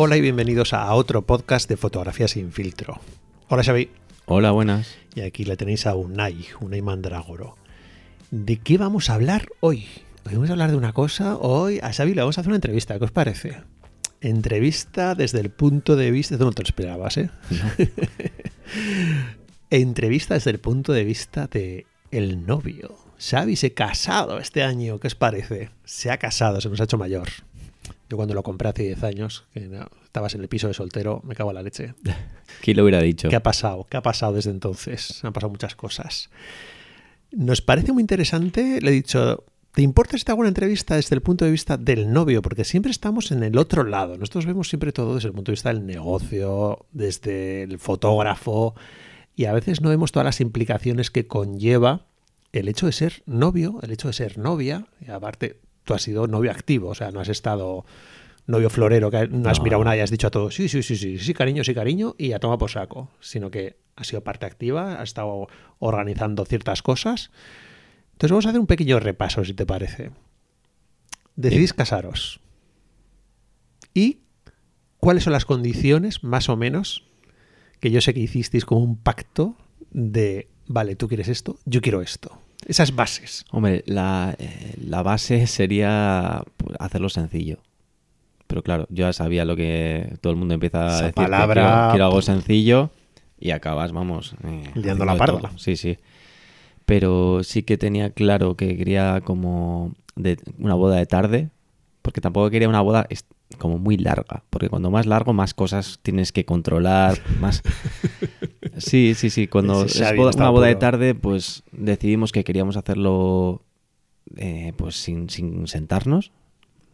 Hola y bienvenidos a otro podcast de fotografía sin filtro. Hola Xavi. Hola, buenas. Y aquí le tenéis a Unai, Unai Mandrágoro. ¿De qué vamos a hablar hoy? Hoy vamos a hablar de una cosa. Hoy a Xavi le vamos a hacer una entrevista. ¿Qué os parece? Entrevista desde el punto de vista... Tú no te lo esperabas, ¿eh? entrevista desde el punto de vista de el novio. Xavi se ha casado este año. ¿Qué os parece? Se ha casado, se nos ha hecho mayor. Yo cuando lo compré hace 10 años, que no, estabas en el piso de soltero, me cago en la leche. ¿Quién lo hubiera dicho? ¿Qué ha pasado? ¿Qué ha pasado desde entonces? Han pasado muchas cosas. Nos parece muy interesante, le he dicho, ¿te importa si te hago una entrevista desde el punto de vista del novio? Porque siempre estamos en el otro lado. Nosotros vemos siempre todo desde el punto de vista del negocio, desde el fotógrafo, y a veces no vemos todas las implicaciones que conlleva el hecho de ser novio, el hecho de ser novia, y aparte tú has sido novio activo, o sea, no has estado novio florero, que no has No. mirado una y has dicho a todos, sí, sí, sí, sí, sí, cariño, sí, cariño, y a toma por saco, sino que has sido parte activa, has estado organizando ciertas cosas. Entonces vamos a hacer un pequeño repaso, si te parece. Decidís casaros. ¿Y cuáles son las condiciones, más o menos, que yo sé que hicisteis como un pacto de, vale, tú quieres esto, yo quiero esto? Esas bases. Hombre, la, eh, la base sería pues, hacerlo sencillo. Pero claro, yo ya sabía lo que todo el mundo empieza a decir. que palabra, quiero, quiero algo pues- sencillo y acabas, vamos. eh, Liando la parda. Sí, sí. Pero sí que tenía claro que quería como de una boda de tarde, porque tampoco quería una boda como muy larga, porque cuando más largo, más cosas tienes que controlar, más... Sí, sí, sí. Cuando es Xavi boda- una boda de tarde, pues decidimos que queríamos hacerlo eh, pues sin, sin sentarnos,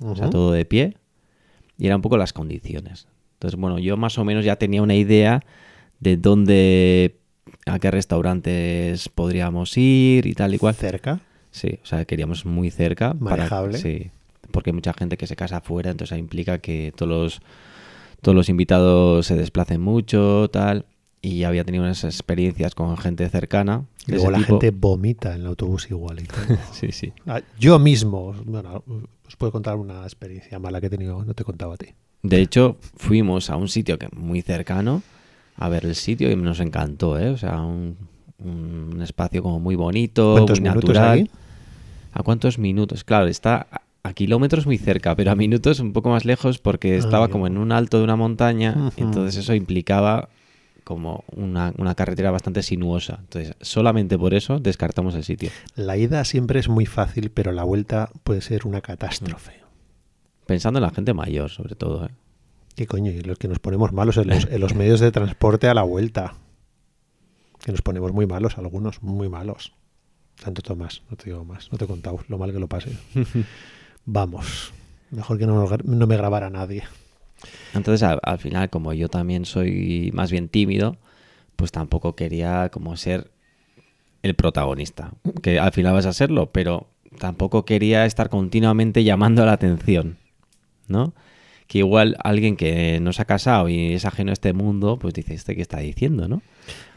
o sea, todo de pie, y eran un poco las condiciones. Entonces, bueno, yo más o menos ya tenía una idea de dónde, a qué restaurantes podríamos ir y tal y cual. cerca. Sí, o sea, queríamos muy cerca. Manejable. sí, porque hay mucha gente que se casa afuera, entonces implica que todos los, todos los invitados se desplacen mucho, tal. Y había tenido unas experiencias con gente cercana. Luego la tipo. gente vomita en el autobús igual y todo. Sí, sí. Ah, Yo mismo, bueno, os puedo contar una experiencia mala que he tenido, no te he contado a ti. De hecho, fuimos a un sitio que muy cercano a ver el sitio y nos encantó, ¿eh? O sea, un, un espacio como muy bonito, ¿Cuántos muy natural. ¿A cuántos minutos? Claro, está a, kilómetros muy cerca, pero a minutos un poco más lejos porque estaba Ah, como ya. en un alto de una montaña, entonces eso implicaba como una, una carretera bastante sinuosa. Entonces, solamente por eso descartamos el sitio. La ida siempre es muy fácil, pero la vuelta puede ser una catástrofe. Pensando en la gente mayor, sobre todo, ¿eh? ¿Qué coño? Y los que nos ponemos malos en los, en los medios de transporte a la vuelta. Que nos ponemos muy malos, algunos muy malos. Santo Tomás, no te digo más, no te he contado lo mal que lo pasé. Vamos, mejor que no, no me grabara nadie. Entonces, al, al final, como yo también soy más bien tímido, pues tampoco quería como ser el protagonista. Que al final vas a serlo, pero tampoco quería estar continuamente llamando la atención, ¿no? Que igual alguien que no se ha casado y es ajeno a este mundo, pues dice, ¿este qué está diciendo, no?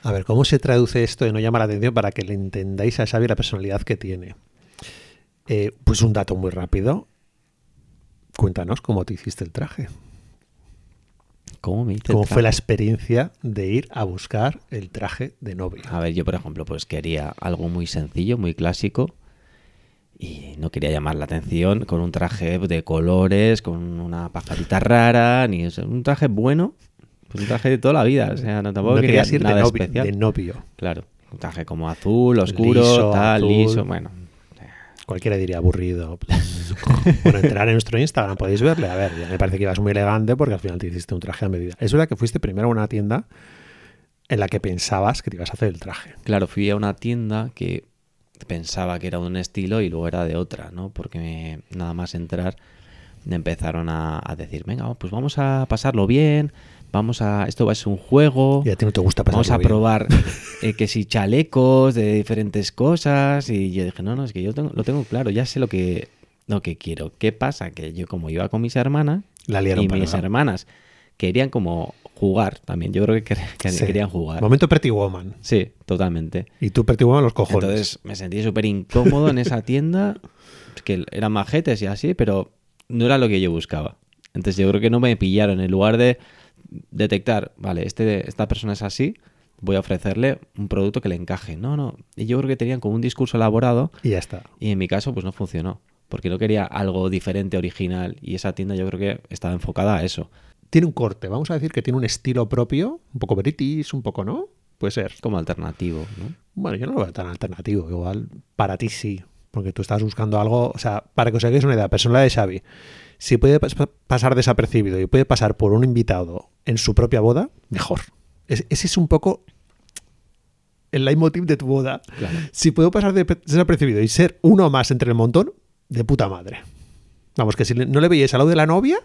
A ver, ¿cómo se traduce esto de no llama la atención para que le entendáis a Xavi la personalidad que tiene? Eh, pues un dato muy rápido. Cuéntanos cómo te hiciste el traje. ¿Cómo me dice? ¿Cómo fue la experiencia de ir a buscar el traje de novia? A ver, yo por ejemplo, pues quería algo muy sencillo, muy clásico. Y no quería llamar la atención con un traje de colores, con una pajarita rara, ni un traje bueno, pues un traje de toda la vida. O sea, no, tampoco no quería ir de nada novio, especial. de novio. Claro, un traje como azul, oscuro, Liso, tal, azul. liso, bueno. Cualquiera diría aburrido. bueno, entrar en nuestro Instagram, podéis verle. A ver, ya me parece que ibas muy elegante porque al final te hiciste un traje a medida. Es verdad que fuiste primero a una tienda en la que pensabas que te ibas a hacer el traje. Claro, fui a una tienda que pensaba que era de un estilo y luego era de otra, ¿no? Porque nada más entrar me empezaron a, a decir, venga, pues vamos a pasarlo bien, vamos a, esto va a ser un juego, Y a ti no te gusta vamos a bien. probar eh, que si chalecos de diferentes cosas y yo dije, no, no, es que yo tengo- lo tengo claro, ya sé lo que, lo que quiero. ¿Qué pasa? Que yo como iba con mis hermanas La liaron y para mis nada. hermanas querían como jugar también, yo creo que, que Sí. querían jugar. Momento Pretty Woman. Sí, totalmente. Y tú Pretty Woman los cojones. Entonces me sentí súper incómodo en esa tienda, que eran majetes y así, pero no era lo que yo buscaba. Entonces yo creo que no me pillaron. En lugar de detectar, vale, este, esta persona es así, voy a ofrecerle un producto que le encaje. No, no. Y yo creo que tenían como un discurso elaborado Y ya está. y en mi caso pues no funcionó. Porque no quería algo diferente, original. Y esa tienda yo creo que estaba enfocada a eso. Tiene un corte, vamos a decir que tiene un estilo propio, un poco british, un poco, ¿no? Puede ser. Como alternativo, ¿no? Bueno, yo no lo veo tan alternativo. Igual para ti sí, porque tú estás buscando algo. O sea, para que os hagáis una idea, personal de Xavi, si puede pas- pasar desapercibido y puede pasar por un invitado en su propia boda, mejor. Es- ese es un poco el leitmotiv de tu boda. Claro. Si puedo pasar de- desapercibido y ser uno más entre el montón, de puta madre. Vamos, que si no le veíais al lado de la novia,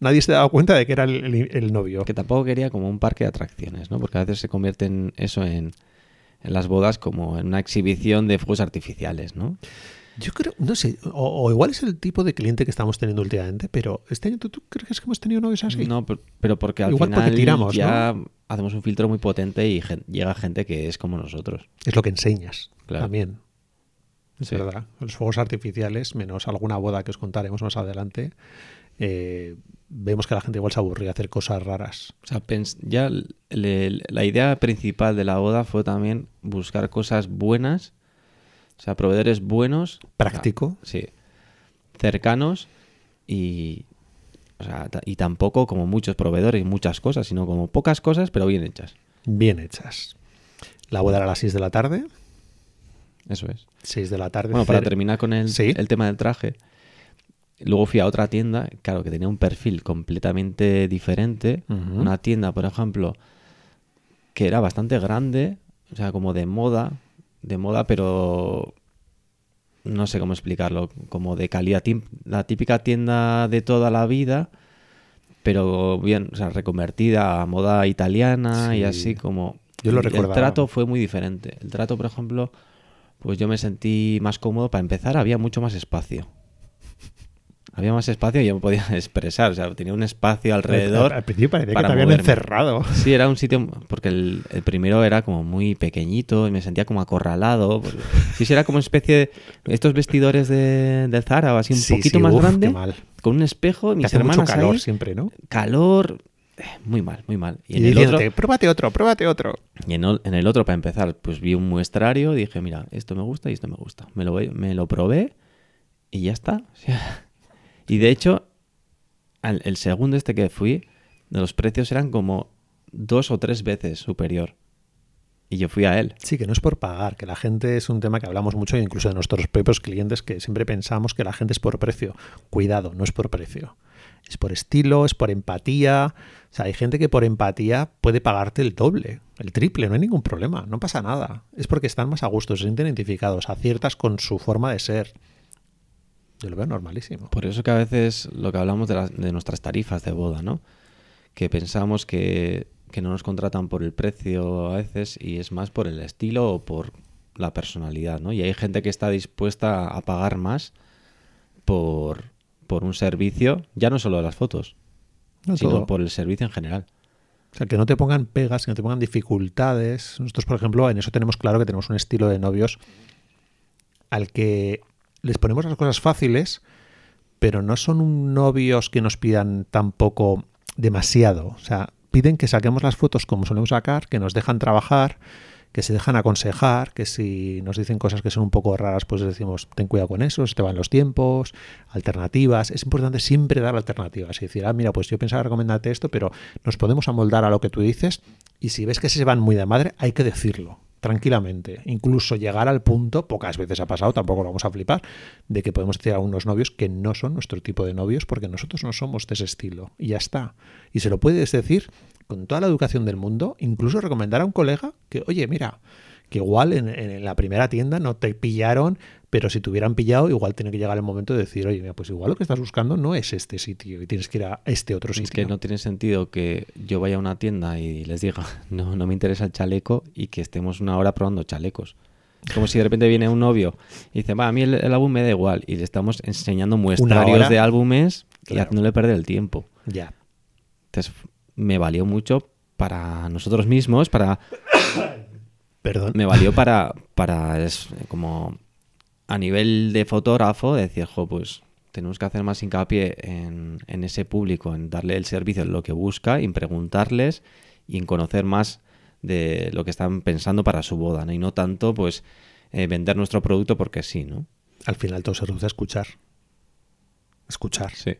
nadie se daba cuenta de que era el, el- el novio. Que tampoco quería como un parque de atracciones, ¿no? Porque a veces se convierte en eso en, en las bodas como en una exhibición de fuegos artificiales, ¿no? Yo creo, no sé, o, o igual es el tipo de cliente que estamos teniendo últimamente, pero este año tú, tú crees que hemos tenido novios así. No, per- pero porque al Igual final porque tiramos, ya hacemos un filtro muy potente y gen- llega gente que es como nosotros. Es lo que enseñas Claro. también. Es Sí. verdad. Los fuegos artificiales, menos alguna boda que os contaremos más adelante, eh, vemos que la gente igual se aburría hacer cosas raras. O sea, ya le- la idea principal de la boda fue también buscar cosas buenas, o sea, proveedores buenos. Práctico. Sí. Cercanos y. O sea, y tampoco como muchos proveedores y muchas cosas, sino como pocas cosas, pero bien hechas. Bien hechas. La boda era a las 6 de la tarde. Eso es. 6 de la tarde. Bueno, para terminar con el, Sí. el tema del traje, luego fui a otra tienda, claro, que tenía un perfil completamente diferente. Una tienda, por ejemplo, que era bastante grande, o sea, como de moda, de moda, pero no sé cómo explicarlo, como de calidad, la típica tienda de toda la vida, pero bien, o sea, reconvertida a moda italiana y Sí. así como... Yo lo recordaba. El trato fue muy diferente. El trato, por ejemplo, pues yo me sentí más cómodo. Para empezar, había mucho más espacio. Había más espacio y yo me podía expresar. O sea, tenía un espacio alrededor. Al, principio parecía que para te habían moverme. encerrado. Sí, era un sitio, porque el, el primero era como muy pequeñito y me sentía como acorralado. Sí, sí, era como una especie de estos vestidores de, de Zara o así un Sí, poquito sí, más uf, grande, mal. con un espejo, Que mis hace mucho hermanas calor ahí, siempre, ¿no? calor, eh, muy mal, muy mal. Y Y, en el otro, pruébate otro, pruébate otro. y en, en el otro para empezar, pues vi un muestrario, dije, mira, esto me gusta y esto me gusta. Me lo, me lo probé y ya está. O sea, y de hecho, al- el segundo este que fui, los precios eran como dos o tres veces superior. Y yo fui a él. Sí, que no es por pagar, que la gente es un tema que hablamos mucho, incluso de nuestros propios clientes, que siempre pensamos que la gente es por precio. Cuidado, no es por precio. Es por estilo, es por empatía. O sea, hay gente que por empatía puede pagarte el doble, el triple, no hay ningún problema, no pasa nada. Es porque están más a gusto, se sienten identificados, aciertas con su forma de ser. Yo lo veo normalísimo. Por eso que a veces lo que hablamos de, las- de nuestras tarifas de boda, ¿no? Que pensamos que, que no nos contratan por el precio a veces y es más por el estilo o por la personalidad, ¿no? Y hay gente que está dispuesta a pagar más por, por un servicio, ya no solo de las fotos, No sino todo. por el servicio en general. O sea, que no te pongan pegas, que no te pongan dificultades. Nosotros, por ejemplo, en eso tenemos claro que tenemos un estilo de novios al que les ponemos las cosas fáciles, pero no son novios que nos pidan tampoco demasiado. O sea, piden que saquemos las fotos como solemos sacar, que nos dejan trabajar, que se dejan aconsejar, que si nos dicen cosas que son un poco raras, pues decimos, ten cuidado con eso, se te van los tiempos, alternativas. Es importante siempre dar alternativas y decir, ah, mira, pues yo pensaba recomendarte esto, pero nos podemos amoldar a lo que tú dices y si ves que se van muy de madre, hay que decirlo tranquilamente. Incluso llegar al punto, pocas veces ha pasado, tampoco lo vamos a flipar, de que podemos decir a unos novios que no son nuestro tipo de novios porque nosotros no somos de ese estilo. Y ya está. Y se lo puedes decir con toda la educación del mundo, incluso recomendar a un colega que, oye, mira, que igual en, en la primera tienda no te pillaron, pero si te hubieran pillado, igual tiene que llegar el momento de decir, oye, mira, pues igual lo que estás buscando no es este sitio y tienes que ir a este otro sitio. Es que no tiene sentido que yo vaya a una tienda y les diga, no, no me interesa el chaleco y que estemos una hora probando chalecos. Como si de repente viene un novio y dice, va, a mí el, el álbum me da igual. Y le estamos enseñando muestrarios de álbumes y Claro. haciéndole perder el tiempo. Ya. Entonces me valió mucho para nosotros mismos, para Perdón. me valió para, para es, como a nivel de fotógrafo decir, jo, pues tenemos que hacer más hincapié en, en ese público, en darle el servicio, en lo que busca, en preguntarles y en conocer más de lo que están pensando para su boda, ¿no? Y no tanto, pues, eh, vender nuestro producto porque sí, ¿no? Al final todo se reduce a escuchar. Escuchar. Sí.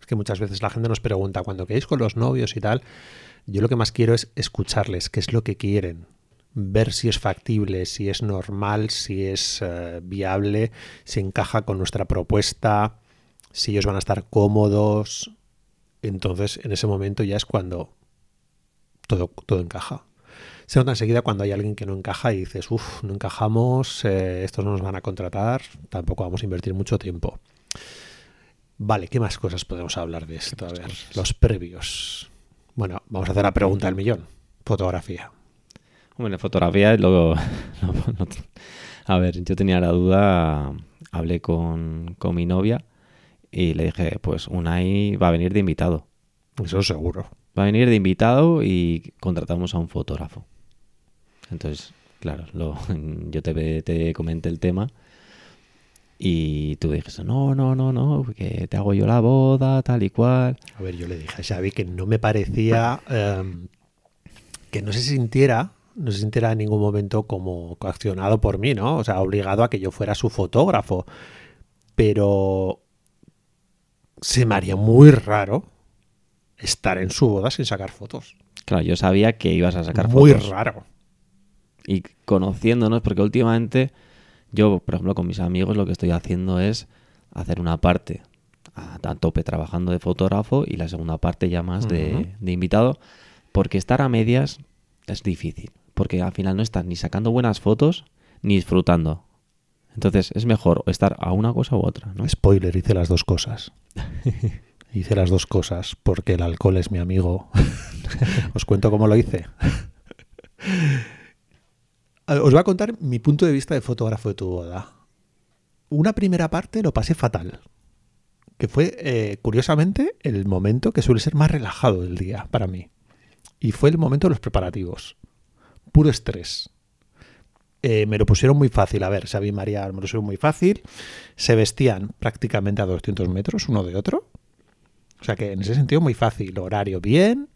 Es que muchas veces la gente nos pregunta, cuando quedáis con los novios y tal, yo lo que más quiero es escucharles, qué es lo que quieren, ver si es factible, si es normal, si es eh, viable, si encaja con nuestra propuesta, si ellos van a estar cómodos. Entonces, en ese momento ya es cuando todo, todo encaja. Se nota enseguida cuando hay alguien que no encaja y dices, uff, no encajamos, eh, estos no nos van a contratar, tampoco vamos a invertir mucho tiempo. Vale, ¿qué más cosas podemos hablar de esto? A ver, cosas? los previos. Bueno, vamos a hacer la pregunta del millón. Fotografía. Bueno, fotografía, luego... no- a ver, yo tenía la duda, hablé con, con mi novia y le dije, pues Unai va a venir de invitado. Eso seguro. Va a venir de invitado y contratamos a un fotógrafo. Entonces, claro, lo, yo te, te comenté el tema y tú dijiste, no, no, no, no, que te hago yo la boda, tal y cual. A ver, yo le dije a Xavi que no me parecía em, que no se sintiera, no se sintiera en ningún momento como coaccionado por mí, ¿no? O sea, obligado a que yo fuera su fotógrafo. Pero se me haría muy raro estar en su boda sin sacar fotos. Claro, yo sabía que ibas a sacar muy fotos. raro. y conociéndonos, porque últimamente yo, por ejemplo, con mis amigos lo que estoy haciendo es hacer una parte a, a tope trabajando de fotógrafo y la segunda parte ya más de invitado, porque estar a medias es difícil, porque al final no estás ni sacando buenas fotos ni disfrutando. Entonces es mejor estar a una cosa u otra, ¿no? Spoiler, hice las dos cosas. hice las dos cosas porque el alcohol es mi amigo. Os cuento cómo lo hice. Os voy a contar mi punto de vista de fotógrafo de tu boda. Una primera parte lo pasé fatal. Que fue, eh, curiosamente, el momento que suele ser más relajado del día para mí. Y fue el momento de los preparativos. Puro estrés. Eh, me lo pusieron muy fácil. A ver, Xavi y María me lo pusieron muy fácil. Se vestían prácticamente a 200 metros uno de otro. O sea que en ese sentido muy fácil. Horario bien.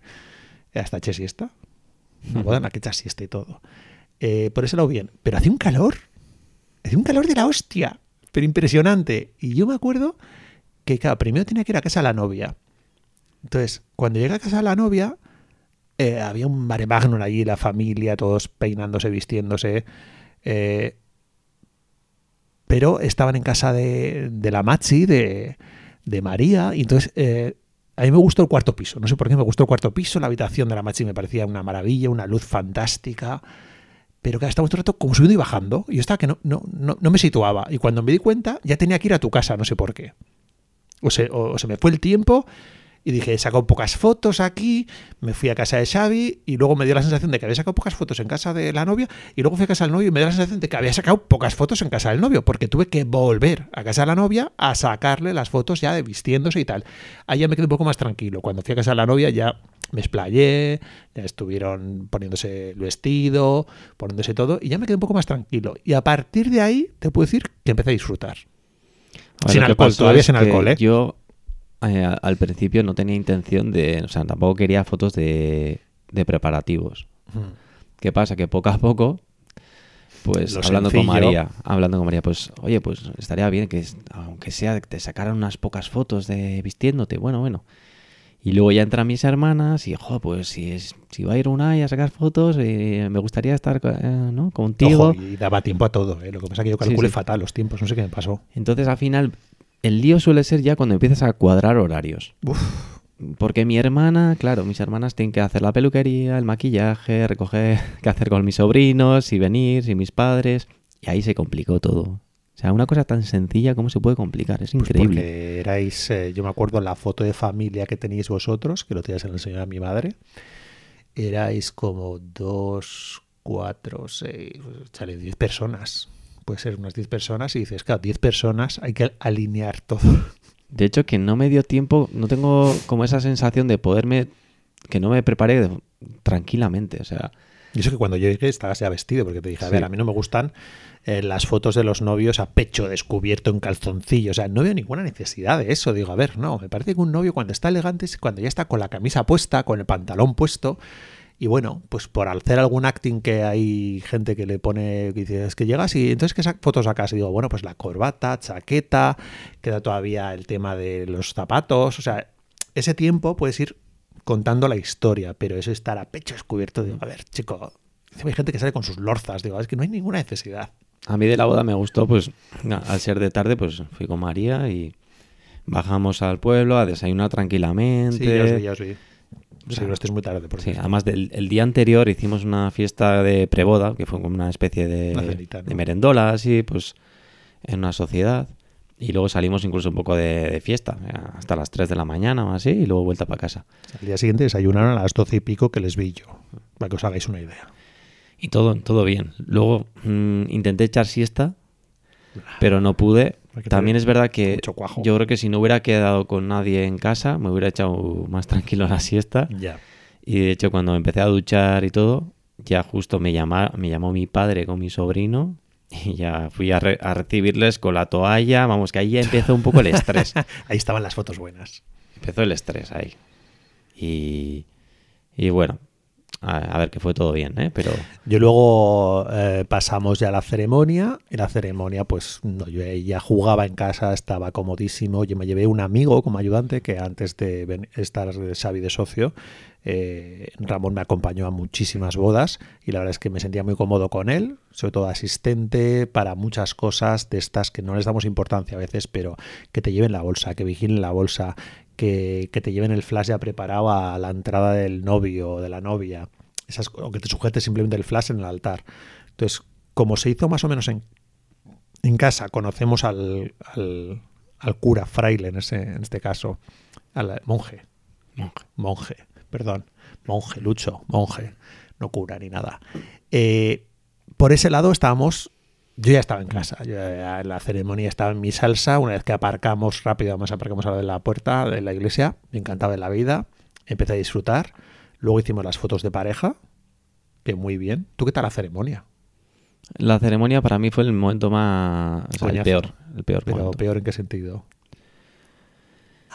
Hasta eché siesta. Boda en la que siesta y todo. Eh, por ese lado bien. Pero hacía un calor. Hacía un calor de la hostia. Pero impresionante. Y yo me acuerdo que, claro, primero tenía que ir a casa de la novia. Entonces, cuando llegué a casa de la novia, eh, había un mare magnum allí, la familia, todos peinándose, vistiéndose. eh, pero estaban en casa de, de la Machi, de, de María, y entonces eh, a mí me gustó el cuarto piso. No sé por qué me gustó el cuarto piso, la habitación de la Machi me parecía una maravilla, una luz fantástica. Pero que estábamos todo el rato como subiendo y bajando. Y yo estaba que no, no, no, no me situaba. Y cuando me di cuenta, ya tenía que ir a tu casa, no sé por qué. O se, o, o se me fue el tiempo y dije, he sacado pocas fotos aquí, me fui a casa de Xavi y luego me dio la sensación de que había sacado pocas fotos en casa de la novia y luego fui a casa del novio y me dio la sensación de que había sacado pocas fotos en casa del novio porque tuve que volver a casa de la novia a sacarle las fotos ya de vistiéndose y tal. Ahí ya me quedé un poco más tranquilo. Cuando fui a casa de la novia ya me explayé, ya estuvieron poniéndose el vestido, poniéndose todo y ya me quedé un poco más tranquilo. Y a partir de ahí te puedo decir que empecé a disfrutar. Ahora, Sin alcohol, todavía sin alcohol, ¿eh? Yo eh, al principio no tenía intención de, o sea, tampoco quería fotos de, de preparativos. ¿Qué pasa? Que poco a poco, pues Lo hablando con sencillo. María, hablando con María, pues, oye, pues estaría bien que, aunque sea, te sacaran unas pocas fotos de vistiéndote, bueno, bueno. Y luego ya entran mis hermanas y, jo, pues si, es, si va a ir una a sacar fotos, eh, me gustaría estar eh, ¿no? contigo. Ojo, y daba tiempo a todo. ¿eh? Lo que pasa es que yo Sí, calculé sí. fatal los tiempos, no sé qué me pasó. Entonces al final el lío suele ser ya cuando empiezas a cuadrar horarios. Uf. Porque mi hermana, claro, mis hermanas tienen que hacer la peluquería, el maquillaje, recoger qué hacer con mis sobrinos, si venir, si mis padres. Y ahí se complicó todo. O sea, una cosa tan sencilla, ¿cómo se puede complicar? Es Pues increíble. porque erais, eh, yo me acuerdo la foto de familia que teníais vosotros, que lo tenías en la enseñó a mi madre. Erais como dos, cuatro, seis, chale, diez personas. Puede ser unas diez personas y dices, claro, diez personas, hay que alinear todo. De hecho, que no me dio tiempo, no tengo como esa sensación de poderme, que no me preparé tranquilamente. O sea, Y eso que cuando yo llegué estabas ya vestido, porque te dije, a ver, a mí no me gustan eh, las fotos de los novios a pecho descubierto en calzoncillo. O sea, no veo ninguna necesidad de eso. Digo, a ver, no, me parece que un novio cuando está elegante es cuando ya está con la camisa puesta, con el pantalón puesto. Y bueno, pues por hacer algún acting que hay gente que le pone, que dice, es que llegas y entonces ¿qué fotos sacas? Y digo, bueno, pues la corbata, chaqueta, queda todavía el tema de los zapatos. O sea, ese tiempo puedes ir contando la historia, pero eso estar a pecho descubierto, digo, a ver, chico, hay gente que sale con sus lorzas, digo, es que no hay ninguna necesidad. A mí de la boda me gustó, pues al ser de tarde, pues fui con María y bajamos al pueblo a desayunar tranquilamente. Sí, ya os vi, ya os vi. Sí, no estés muy tarde. Por sí, además del el día anterior hicimos una fiesta de preboda, que fue como una especie de, cenita, ¿no? de merendola, así, pues en una sociedad. Y luego salimos incluso un poco de, de, fiesta, hasta las 3 de la mañana o así, y luego vuelta para casa. Al día siguiente desayunaron a las 12 y pico que les vi yo, para que os hagáis una idea. Y todo, todo bien. Luego mmm, intenté echar siesta, pero no pude. También es verdad que yo creo que si no hubiera quedado con nadie en casa, me hubiera echado más tranquilo la siesta. Ya. Y de hecho, cuando empecé a duchar y todo, ya justo me, llama, me llamó mi padre con mi sobrino y ya fui a, re a, recibirles con la toalla. Vamos, que ahí ya empezó un poco el estrés. ahí estaban las fotos buenas. Empezó el estrés ahí. Y, y bueno, a, ver que fue todo bien, ¿eh? Pero... Yo luego eh, pasamos ya la ceremonia. Y la ceremonia, pues no, yo ya jugaba en casa, estaba comodísimo. Yo me llevé un amigo como ayudante que antes de estar Xavi de socio, eh, Ramón me acompañó a muchísimas bodas y la verdad es que me sentía muy cómodo con él, sobre todo asistente para muchas cosas de estas que no les damos importancia a veces, pero que te lleven la bolsa, que vigilen la bolsa, que, que te lleven el flash ya preparado a la entrada del novio o de la novia, esas, o que te sujetes simplemente el flash en el altar. Entonces, como se hizo más o menos en, en casa, conocemos al, al, al cura, fraile en, ese, en este caso, al monje, monje, monje perdón, monje, Lucho, monje, no cura ni nada. Eh, por ese lado estábamos, yo ya estaba en casa, yo ya en la ceremonia estaba en mi salsa, una vez que aparcamos rápido, además aparcamos a la de la puerta de la iglesia, me encantaba de la vida, empecé a disfrutar, luego hicimos las fotos de pareja, que muy bien. ¿Tú qué tal la ceremonia? La ceremonia para mí fue el momento más, o sea, el peor, el peor Pero momento. peor en qué sentido?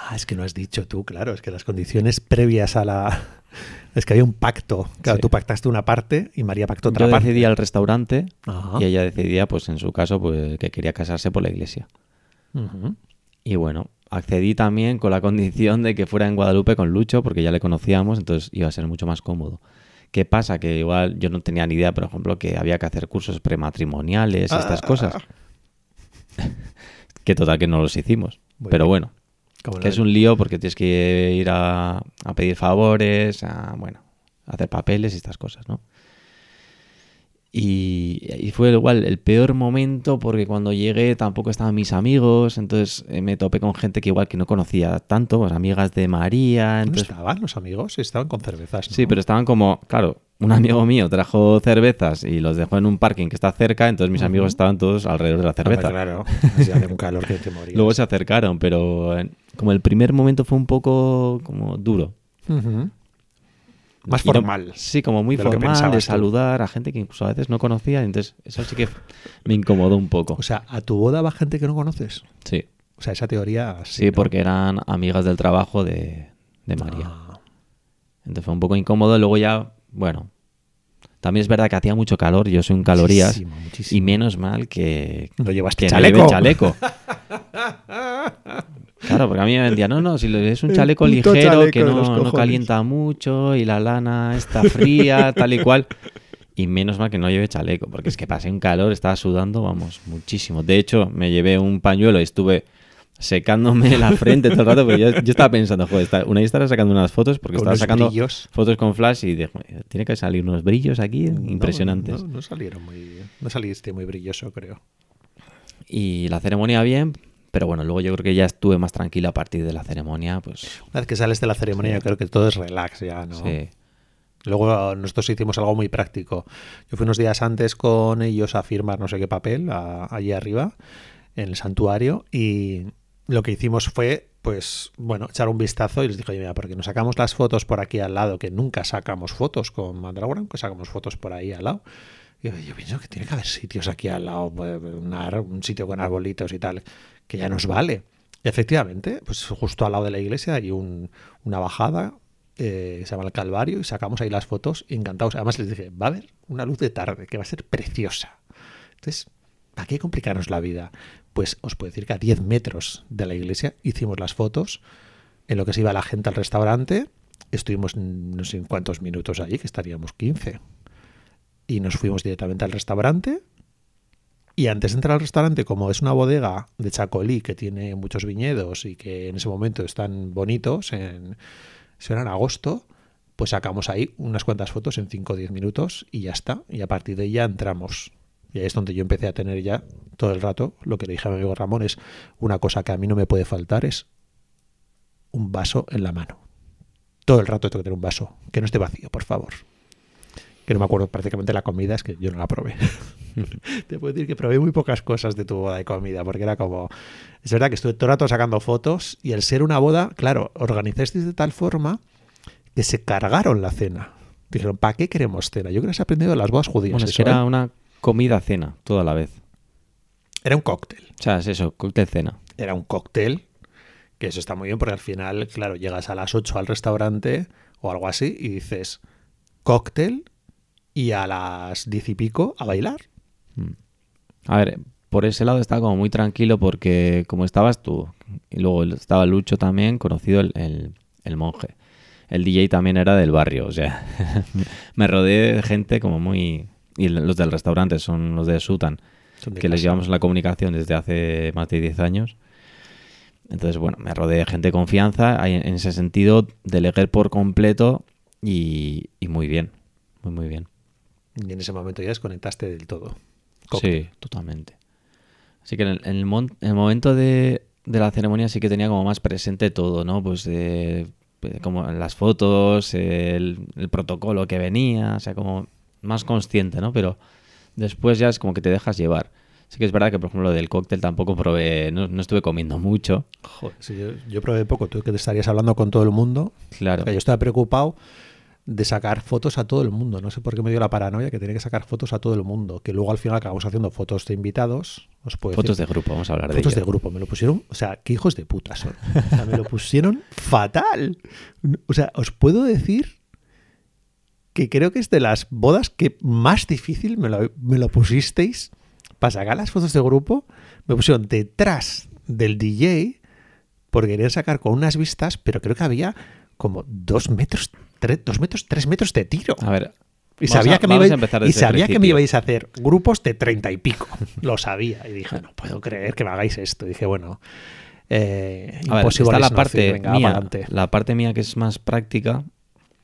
Ah, es que no has dicho tú, claro, es que las condiciones previas a la... Es que había un pacto. Claro, Sí. tú pactaste una parte y María pactó otra Yo parte. decidía el restaurante Ajá. y ella decidía, pues en su caso, pues que quería casarse por la iglesia. Y bueno, accedí también con la condición de que fuera en Guadalupe con Lucho, porque ya le conocíamos, entonces iba a ser mucho más cómodo. ¿Qué pasa? Que igual yo no tenía ni idea, por ejemplo, que había que hacer cursos prematrimoniales, estas Ah. cosas. que total que no los hicimos. Muy Pero bien. bueno, Como que es un lío porque tienes que ir a, a pedir favores, a, bueno, a hacer papeles y estas cosas, ¿no? Y, y fue igual el peor momento porque cuando llegué tampoco estaban mis amigos, entonces eh, me topé con gente que igual que no conocía tanto, pues amigas de María, ¿No entonces estaban los amigos? Estaban con cervezas, ¿no? Sí, pero estaban como, claro, un amigo mío trajo cervezas y los dejó en un parking que está cerca, entonces mis amigos estaban todos alrededor de la cerveza. Hombre, claro, así hace un calor que te morías. Luego se acercaron, pero eh, como el primer momento fue un poco como duro. Más no- formal. sí, como muy de formal, de tú. saludar a gente que incluso a veces no conocía, entonces eso sí que me incomodó un poco. O sea, ¿a tu boda va gente que no conoces? Sí, O sea, esa teoría sí, sí, ¿no? porque eran amigas del trabajo de, de María. Ah, Entonces fue un poco incómodo, luego ya, bueno, también es verdad que hacía mucho calor, yo soy un calorías, muchísimo, muchísimo. y menos mal que, No llevaste que no chaleco. lleve chaleco. Claro, porque a mí me vendían, no, no, si es un chaleco ligero chaleco que no, no calienta mucho y la lana está fría, tal y cual. Y menos mal que no lleve chaleco, porque es que pasé un calor, estaba sudando, vamos, muchísimo. De hecho, me llevé un pañuelo y estuve secándome la frente todo el rato, porque yo, yo estaba pensando, joder, está- una vez estará sacando unas fotos, porque estaba sacando brillos. fotos con flash y dije, "Joder, tiene que salir unos brillos aquí No, impresionantes. No, no salieron muy... No saliste muy brilloso, creo. Y la ceremonia bien, pero bueno, luego yo creo que ya estuve más tranquilo a partir de la ceremonia, pues Una vez que sales de la ceremonia, yo creo que todo es relax ya, ¿no? sí. Luego nosotros hicimos algo muy práctico. Yo fui unos días antes con ellos a firmar no sé qué papel a- allí arriba, en el santuario, y lo que hicimos fue, pues bueno, echar un vistazo y les dije, oye, mira, porque nos sacamos las fotos por aquí al lado, que nunca sacamos fotos con Mandragora, que sacamos fotos por ahí al lado. Y yo, yo pienso que tiene que haber sitios aquí al lado, pues, un sitio con arbolitos y tal, que ya nos vale. Efectivamente, pues justo al lado de la iglesia hay un- una bajada eh, se llama el Calvario y sacamos ahí las fotos encantados. Además les dije, va a haber una luz de tarde que va a ser preciosa. Entonces, ¿para qué complicarnos la vida? Pues os puedo decir que a 10 metros de la iglesia hicimos las fotos en lo que se iba la gente al restaurante. Estuvimos no sé cuántos minutos allí, que estaríamos 15. Y nos fuimos directamente al restaurante. Y antes de entrar al restaurante, como es una bodega de Chacolí que tiene muchos viñedos y que en ese momento están bonitos, en, en agosto, pues sacamos ahí unas cuantas fotos en 5 o 10 minutos y ya está. Y a partir de ahí ya entramos. Y ahí es donde yo empecé a tener ya todo el rato, lo que le dije a mi amigo Ramón es una cosa que a mí no me puede faltar es un vaso en la mano. Todo el rato tengo que tener un vaso, que no esté vacío, por favor. Que no me acuerdo prácticamente la comida, es que yo no la probé. Te puedo decir que probé muy pocas cosas de tu boda de comida, porque era como... Es verdad que estuve todo el rato sacando fotos y el ser una boda, claro, organizasteis de tal forma que se cargaron la cena. Dijeron, ¿para qué queremos cena? Yo creo que se ha aprendido de las bodas judías. Bueno, es eso, que era ¿eh? una comida-cena toda la vez. Era un cóctel. O sea, es eso, cóctel-cena. Era un cóctel, que eso está muy bien porque al final, claro, llegas a las 8 al restaurante o algo así y dices cóctel y a las 10 y pico a bailar. A ver, por ese lado estaba como muy tranquilo porque como estabas tú, y luego estaba Lucho también, conocido el, el- el monje. El DJ también era del barrio, o sea, me rodeé de gente como muy... Y los del restaurante son los de Sutan, de que les llevamos la comunicación desde hace más de 10 años. Entonces, bueno, me rodeé de gente de confianza. En en ese sentido, delegué por completo y, y muy bien, muy, muy bien. Y en ese momento ya desconectaste del todo. Sí, totalmente. Así que en el, en el mon- en el momento de, de la ceremonia sí que tenía como más presente todo, ¿no? Pues de, de como las fotos, el, el protocolo que venía, o sea, como más consciente, ¿no? Pero después ya es como que te dejas llevar. Sí que es verdad que, por ejemplo, lo del cóctel tampoco probé, no, no estuve comiendo mucho, Joder, sí, yo, yo probé poco. Tú que te estarías hablando con todo el mundo. claro. Porque yo estaba preocupado de sacar fotos a todo el mundo. No sé por qué me dio la paranoia que tenía que sacar fotos a todo el mundo. Que luego al final acabamos haciendo fotos de invitados. Os puedo Fotos decir- de grupo, vamos a hablar de Fotos de grupo, me lo pusieron, o sea, qué hijos de puta son. O sea, me lo pusieron fatal. O sea, os puedo decir que creo que es de las bodas que más difícil me lo, me lo pusisteis para sacar las fotos de grupo. Me pusieron detrás del DJ porque querían sacar con unas vistas, pero creo que había como dos metros, tres, dos metros, tres metros de tiro. A ver, Y sabía, a- que me, a ibais, empezar y sabía que me ibais a hacer grupos de treinta y pico. Lo sabía. Y dije, no puedo creer que me hagáis esto. Y dije, bueno, eh, A ver, imposible está la parte venga, mía, la parte mía que es más práctica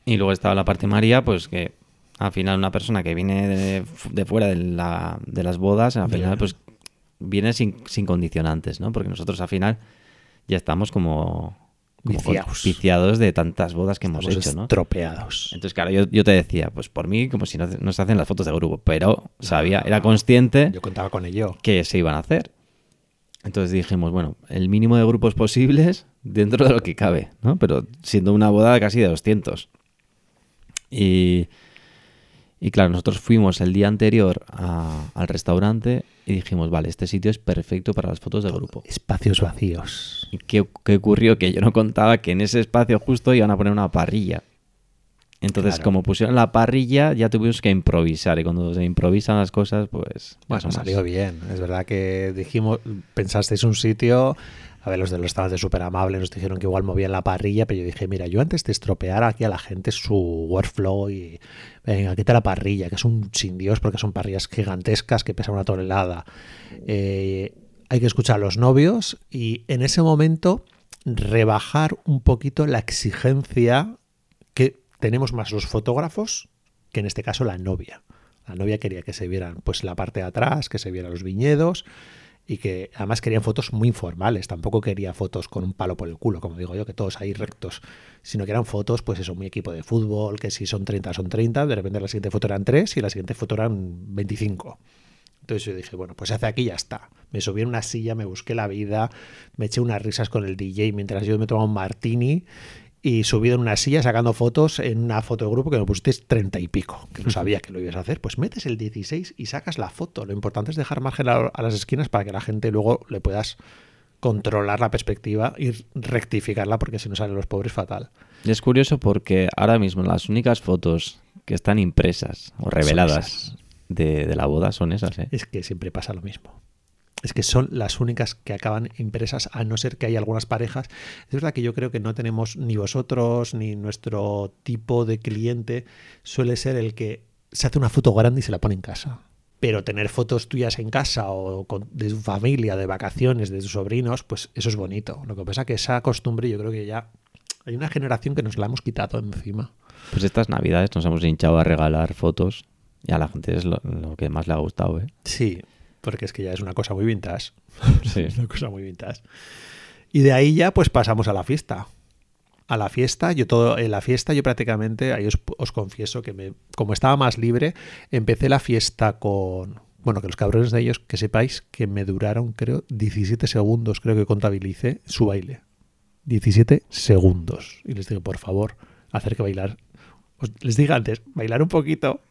y luego estaba la parte María, pues que al final una persona que viene de, de fuera de, la- de las bodas, al final pues viene sin, sin condicionantes, ¿no? Porque nosotros al final ya estamos como, Viciados. viciados de tantas bodas que hemos hecho, ¿no? estropeados. Entonces, claro, yo, yo te decía, pues por mí como si no, no se hacen las fotos de grupo, pero sabía, era consciente Yo contaba con ello. que se iban a hacer. Entonces dijimos, bueno, el mínimo de grupos posibles dentro de lo que cabe, ¿no? Pero siendo una boda casi de 200. Y, y claro, nosotros fuimos el día anterior a- al restaurante y dijimos, vale, este sitio es perfecto para las fotos de grupo. Espacios vacíos. ¿Y qué, qué ocurrió? Que yo no contaba que en ese espacio justo iban a poner una parrilla. Entonces, Claro. como pusieron la parrilla, ya tuvimos que improvisar. Y cuando se improvisan las cosas, pues... Bueno, salió bien. Es verdad que dijimos, pensasteis un sitio. A ver, los de los restaurantes súper amables nos dijeron que igual movían la parrilla, pero yo dije, mira, yo antes de estropear aquí a la gente su workflow y venga, quita la parrilla, que es un sin Dios porque son parrillas gigantescas que pesan una tonelada. Eh, hay que escuchar a los novios y en ese momento rebajar un poquito la exigencia que tenemos más los fotógrafos que en este caso la novia. La novia quería que se vieran pues la parte de atrás, que se vieran los viñedos y que además querían fotos muy informales, tampoco quería fotos con un palo por el culo, como digo yo, que todos ahí rectos, sino que eran fotos pues eso, muy equipo de fútbol, que si son 30 son 30, de repente la siguiente foto eran 3 y la siguiente foto eran 25. Entonces yo dije, bueno, pues hace aquí ya está. Me subí en una silla, me busqué la vida, me eché unas risas con el DJ mientras yo me tomaba un martini y subido en una silla sacando fotos en una foto de grupo que me pusiste treinta y pico, que no sabía que lo ibas a hacer, pues metes el 16 y sacas la foto. Lo importante es dejar margen a, a las esquinas para que la gente luego le puedas controlar la perspectiva y rectificarla porque si no salen los pobres fatal. Y es curioso porque ahora mismo las únicas fotos que están impresas o reveladas de, de la boda son esas. ¿eh? Es que siempre pasa lo mismo. Es que son las únicas que acaban impresas, a no ser que hay algunas parejas. Es verdad que yo creo que no tenemos ni vosotros ni nuestro tipo de cliente suele ser el que se hace una foto grande y se la pone en casa. Pero tener fotos tuyas en casa o con- de tu familia, de vacaciones, de tus sobrinos, pues eso es bonito. Lo que pasa que esa costumbre yo creo que ya hay una generación que nos la hemos quitado encima. Pues estas navidades nos hemos hinchado a regalar fotos y a la gente es lo, lo que más le ha gustado. ¿eh? Sí, porque es que ya es una cosa muy vintage. Sí. Es una cosa muy vintage. Y de ahí ya pues pasamos a la fiesta. A la fiesta, yo todo, en la fiesta yo prácticamente, ahí os, os confieso que me, como estaba más libre, empecé la fiesta con, bueno, que los cabrones de ellos, que sepáis que me duraron, creo, 17 segundos, creo que contabilicé su baile. 17 segundos. Y les digo, por favor, hacer que bailar. Os- les dije antes, bailar un poquito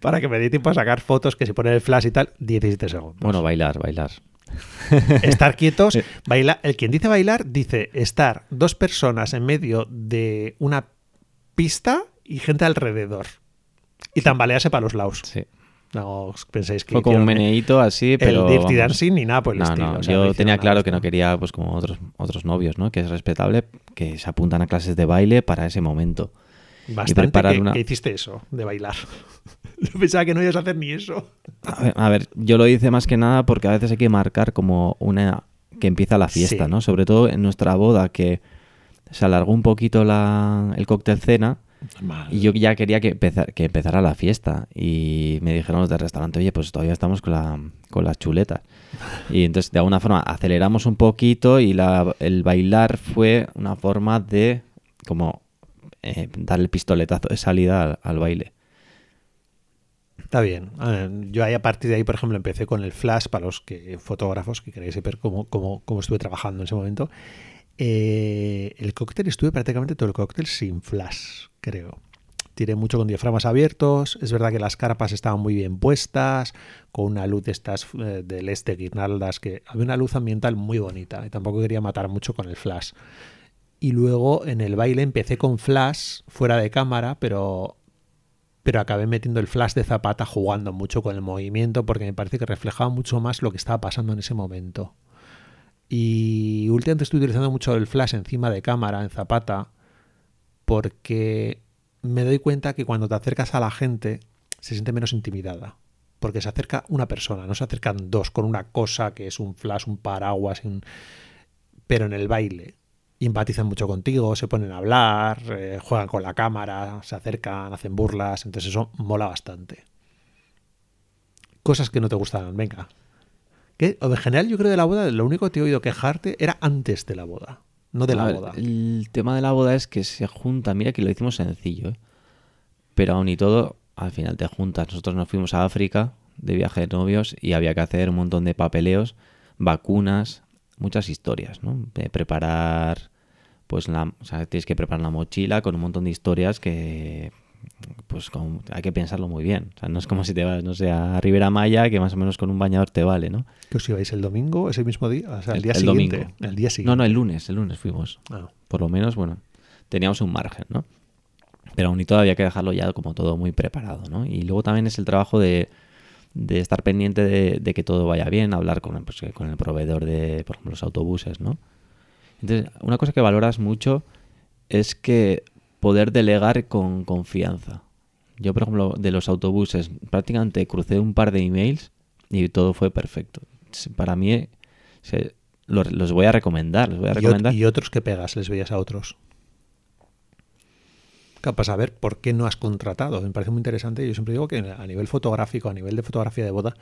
para que me dé tiempo a sacar fotos, que se pone el flash y tal, 17 segundos. Bueno, bailar, bailar. estar quietos, baila, el quien dice bailar dice estar dos personas en medio de una pista y gente alrededor. Y tambalearse para los lados. Sí. No os penséis que Fue como un meneíto así, pero. el Dirty Dancing ni nada por el no, estilo. no, o sea, yo tenía claro que no quería, pues como otros, otros novios, ¿no? Que es respetable, que se apuntan a clases de baile para ese momento. Bastante preparar que, una- que hiciste eso, de bailar. Yo pensaba que no ibas a hacer ni eso. A ver, a ver, yo lo hice más que nada porque a veces hay que marcar como una que empieza la fiesta, Sí. ¿no? Sobre todo en nuestra boda que se alargó un poquito la, el cóctel cena y yo ya quería que, empezar, que empezara la fiesta y me dijeron los del restaurante, oye, pues todavía estamos con, la, con las chuletas. Y entonces de alguna forma aceleramos un poquito y la, el bailar fue una forma de como eh, dar el pistoletazo de salida al, baile. Está bien. Yo a partir de ahí, por ejemplo, empecé con el flash para los fotógrafos que queréis ver cómo, estuve trabajando en ese momento. Eh, el cóctel estuve prácticamente todo el cóctel sin flash, creo. Tiré mucho con diafragmas abiertos. Es verdad que las carpas estaban muy bien puestas, con una luz de estas eh, del este, guirnaldas, que había una luz ambiental muy bonita. Y tampoco quería matar mucho con el flash. Y luego en el baile empecé con flash fuera de cámara, pero pero acabé metiendo el flash de Zapata jugando mucho con el movimiento porque me parece que reflejaba mucho más lo que estaba pasando en ese momento. Y últimamente estoy utilizando mucho el flash encima de cámara en Zapata porque me doy cuenta que cuando te acercas a la gente se siente menos intimidada. Porque se acerca una persona, no se acercan dos con una cosa que es un flash, un paraguas, un... pero en el baile empatizan mucho contigo, se ponen a hablar, eh, juegan con la cámara, se acercan, hacen burlas, entonces eso mola bastante. Cosas que no te gustan, venga. Que en general yo creo de la boda lo único que te he oído quejarte era antes de la boda, no de la ver, boda. El tema de la boda es que se junta, mira que lo hicimos sencillo, ¿eh? pero aún y todo, al final te juntas. Nosotros nos fuimos a África de viaje de novios y había que hacer un montón de papeleos, vacunas, muchas historias, ¿no? De preparar, pues la, o sea, tienes que preparar la mochila con un montón de historias que, pues con- hay que pensarlo muy bien. O sea, no es como si te vas, no sé, a Rivera Maya, que más o menos con un bañador te vale, ¿no? ¿Que os ibais el domingo, ese mismo día? O sea, el, El- día el siguiente. domingo. El día siguiente. No, no, el lunes, el lunes fuimos. Ah. por lo menos, bueno, teníamos un margen, ¿no? Pero aún y todo había que dejarlo ya como todo muy preparado, ¿no? Y luego también es el trabajo de, de estar pendiente de, de que todo vaya bien, hablar con, el- pues, con el proveedor de, por ejemplo, los autobuses, ¿no? Entonces, una cosa que valoras mucho es que poder delegar con confianza. Yo, por ejemplo, de los autobuses, prácticamente crucé un par de emails y todo fue perfecto. Para mí, se- los, los voy a recomendar, los voy a recomendar. y otros que pegas, les veías a otros. Claro, para saber por qué no has contratado. Me parece muy interesante. Yo siempre digo que a nivel fotográfico, a nivel de fotografía de boda,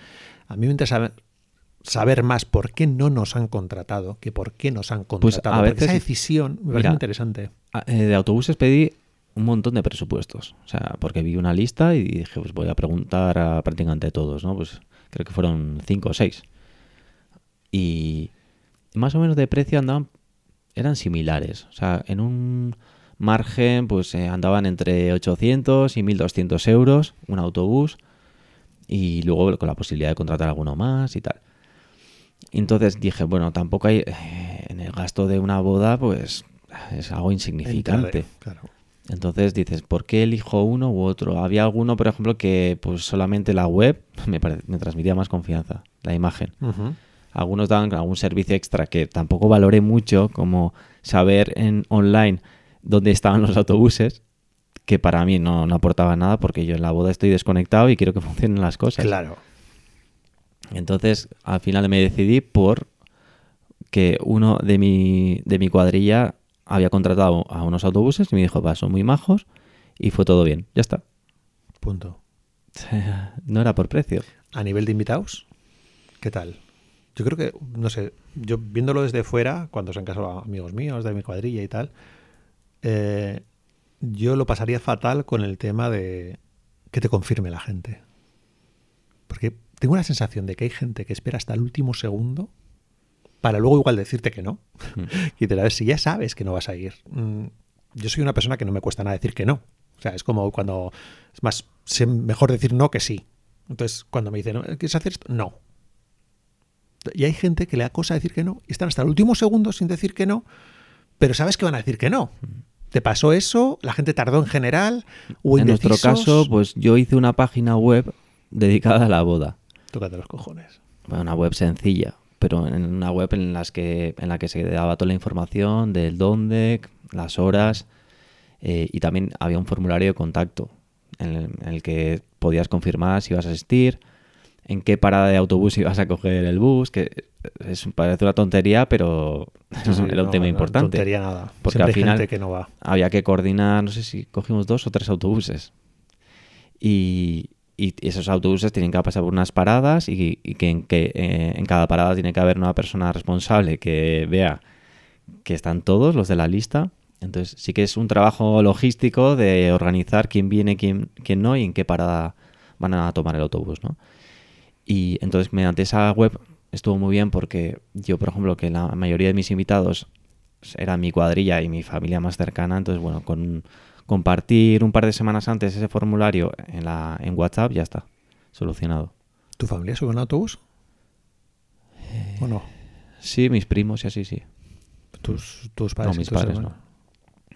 a mí me interesa saber, más por qué no nos han contratado que por qué nos han Pues, contratado. a Porque veces- esa decisión me parece Mira, interesante. Eh, de autobuses pedí un montón de presupuestos. O sea, porque vi una lista y dije, pues voy a preguntar a prácticamente todos, ¿no? Pues creo que fueron 5 o 6. Y más o menos de precio andaban, eran similares. O sea, en un margen pues eh, andaban entre 800 y 1200 euros un autobús y luego con la posibilidad de contratar alguno más y tal. Entonces dije, bueno, tampoco hay eh, en el gasto de una boda, pues es algo insignificante. Entraré, claro. Entonces dices, ¿por qué elijo uno u otro? Había alguno, por ejemplo, que pues solamente la web me, pare- me transmitía más confianza, la imagen. Algunos daban algún servicio extra que tampoco valoré mucho, como saber en online dónde estaban los autobuses, que para mí no, no aportaba nada porque yo en la boda estoy desconectado y quiero que funcionen las cosas. Claro. Entonces, al final me decidí por que uno de mi, de mi cuadrilla había contratado a unos autobuses y me dijo, va, son muy majos y fue todo bien. Ya está. Punto. No era por precio. A nivel de invitados, ¿qué tal? Yo creo que, no sé, yo viéndolo desde fuera, cuando se han casado amigos míos de mi cuadrilla y tal, eh, yo lo pasaría fatal con el tema de que te confirme la gente. Porque tengo la sensación de que hay gente que espera hasta el último segundo para luego igual decirte que no. y te la ves si ya sabes que no vas a ir. Mm, Yo soy una persona que no me cuesta nada decir que no. O sea, es como cuando es más sé mejor decir no que sí. Entonces, cuando me dicen, ¿quieres hacer esto? No. Y hay gente que le da cosa decir que no y están hasta el último segundo sin decir que no, pero sabes que van a decir que no. ¿Te pasó eso? ¿La gente tardó en general? ¿O en nuestro caso, pues yo hice una página web dedicada a la boda. Tócate los cojones. Bueno, una web sencilla, pero en una web en, las que, en la que se daba toda la información del dónde, las horas eh, y también había un formulario de contacto en el, en el que podías confirmar si ibas a asistir, en qué parada de autobús ibas a coger el bus, que es, parece una tontería, pero era un No, tema no, importante. tontería nada. Porque Siempre al final gente que no va. había que coordinar, no sé si cogimos dos o tres autobuses. Y, y esos autobuses tienen que pasar por unas paradas y, y que, en, que eh, en cada parada tiene que haber una persona responsable que vea que están todos los de la lista. Entonces sí que es un trabajo logístico de organizar quién viene, quién, quién no y en qué parada van a tomar el autobús, ¿no? Y entonces mediante esa web estuvo muy bien porque yo, por ejemplo, que la mayoría de mis invitados era mi cuadrilla y mi familia más cercana, entonces bueno, con compartir un par de semanas antes ese formulario en, la, en WhatsApp ya está, solucionado. ¿Tu familia sube en autobús? ¿O no? Sí, mis primos y así, sí. Tus, tus padres. No, mis tus padres hermanos.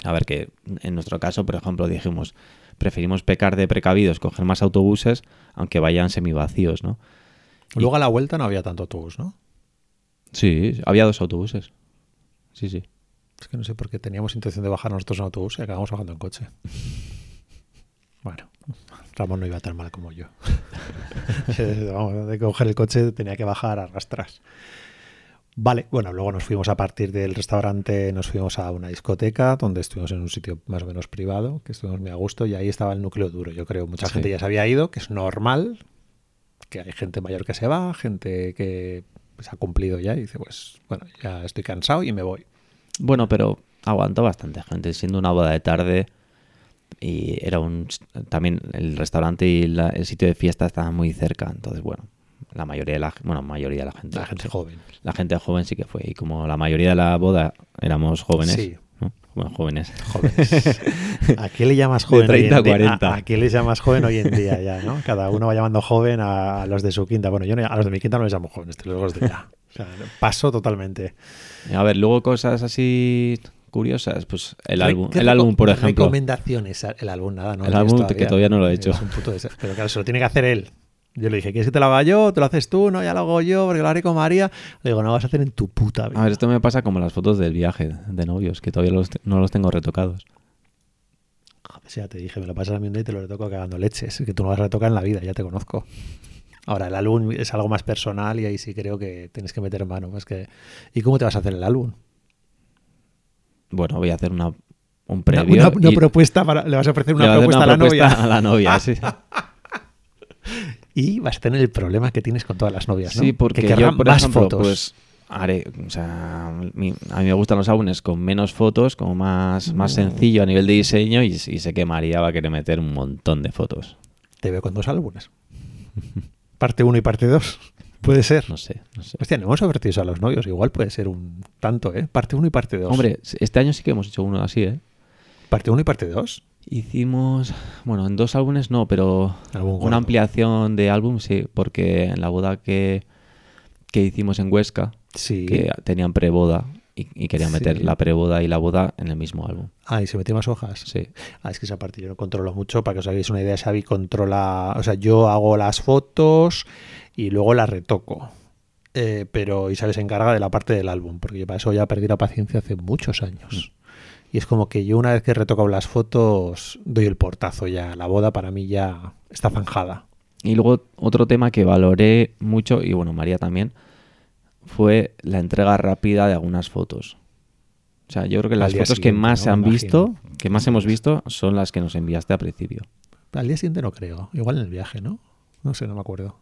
A ver, que en nuestro caso, por ejemplo, dijimos, preferimos pecar de precavidos, coger más autobuses, aunque vayan semivacíos, ¿no? Luego a la vuelta no había tanto autobús, ¿no? Sí, había dos autobuses. Sí, sí. Es que no sé por qué teníamos intención de bajar nosotros en autobús y acabamos bajando en coche. Bueno, Ramón no iba tan mal como yo. Vamos, de coger el coche tenía que bajar a rastras. Vale, bueno, luego nos fuimos a partir del restaurante, nos fuimos a una discoteca donde estuvimos en un sitio más o menos privado, que estuvimos muy a gusto y ahí estaba el núcleo duro. Yo creo mucha Sí. gente ya se había ido, que es normal, que hay gente mayor que se va, gente que se ha cumplido ya y dice, pues bueno, ya estoy cansado y me voy. Bueno, pero aguantó bastante gente, siendo una boda de tarde y era un también el restaurante y la- el sitio de fiesta estaban muy cerca, entonces bueno, la mayoría de la bueno, mayoría de la gente, La gente joven. la gente joven sí que fue y como la mayoría de la boda éramos jóvenes, Sí. ¿no? bueno, jóvenes, jóvenes. ¿A qué le llamas joven? De 30 hoy en día? a 40. ¿A, a qué le llamas joven hoy en día ya, no? Cada uno va llamando joven a, a los de su quinta. Bueno, yo no- a los de mi quinta no les llamo jóvenes, te los de ya. O sea, paso totalmente. A ver, luego cosas así curiosas, pues el álbum, ¿Qué el álbum por ejemplo. Recomendaciones, el álbum, nada, ¿no? El lo álbum que todavía no lo he hecho. Es un puto des- Pero claro, se lo tiene que hacer él. Yo le dije, ¿quieres que te lo haga yo? ¿Te lo haces tú? No, ya lo hago yo porque lo haré con María. Le digo, no, vas a hacer en tu puta vida. A ver, esto me pasa como las fotos del viaje de novios, que todavía los no los tengo retocados. Joder, si ya te dije, me lo pasas a mí un día y te lo retoco cagando leches. Que tú no vas a retocar en la vida, ya te conozco. Ahora, el álbum es algo más personal y ahí sí creo que tienes que meter mano. Pues que... ¿Y cómo te vas a hacer el álbum? Bueno, voy a hacer una, un Una, previo. una- una y propuesta para. Le vas a ofrecer una propuesta a la propuesta novia. a la novia, sí. Y vas a tener el problema que tienes con todas las novias, ¿no? Sí, porque que yo, querrán por más ejemplo, fotos. pues haré, o sea, mi- a mí me gustan los álbumes con menos fotos, como más, más Mm. sencillo a nivel de diseño y, y sé que María va a querer meter un montón de fotos. Te veo con dos álbumes. Parte 1 y parte 2. Puede ser. No sé, no sé. Hostia, no hemos ofrecido eso a los novios. Igual puede ser un tanto, ¿eh? Parte 1 y parte 2. Hombre, este año sí que hemos hecho uno así, ¿eh? Parte 1 y parte 2. Hicimos, bueno, en dos álbumes no, pero una ampliación de álbum sí, porque en la boda que, que hicimos en Huesca, Sí. que tenían preboda y, y querían meter Sí. la preboda y la boda en el mismo álbum. Ah, y se metió más hojas. Sí. Ah, es que esa parte yo no controlo mucho. Para que os hagáis una idea, Xavi controla. O sea, yo hago las fotos y luego las retoco. Eh, pero Isabel se encarga de la parte del álbum, porque yo para eso ya perdí la paciencia hace muchos años. Y es como que yo una vez que he retocado las fotos, doy el portazo ya. La boda para mí ya está zanjada. Y luego otro tema que valoré mucho, y bueno, María también, fue la entrega rápida de algunas fotos. O sea, yo creo que las fotos que más ¿no? se han visto, que más hemos visto, son las que nos enviaste al principio. Al día siguiente no creo. Igual en el viaje, ¿no? No sé, no me acuerdo.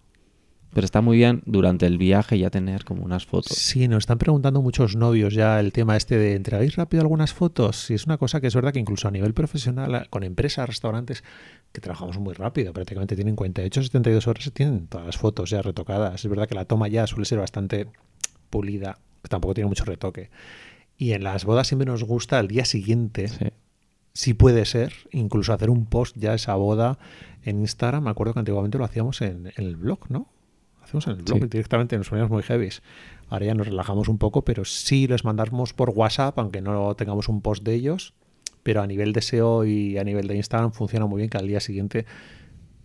Pero está muy bien durante el viaje ya tener como unas fotos. Sí, nos están preguntando muchos novios ya el tema este de entregáis rápido algunas fotos. Sí, es una cosa que es verdad que incluso a nivel profesional, con empresas, restaurantes, que trabajamos muy rápido, prácticamente tienen 48, 72 horas y tienen todas las fotos ya retocadas. Es verdad que la toma ya suele ser bastante pulida, que tampoco tiene mucho retoque. Y en las bodas siempre nos gusta al día siguiente, Sí. si puede ser, incluso hacer un post ya esa boda en Instagram. Me acuerdo que antiguamente lo hacíamos en, en el blog, ¿no? Hacemos en el blog Sí. directamente, nos poníamos muy heavies. Ahora ya nos relajamos un poco, pero sí les mandamos por WhatsApp, aunque no tengamos un post de ellos. Pero a nivel de SEO y a nivel de Instagram funciona muy bien que al día siguiente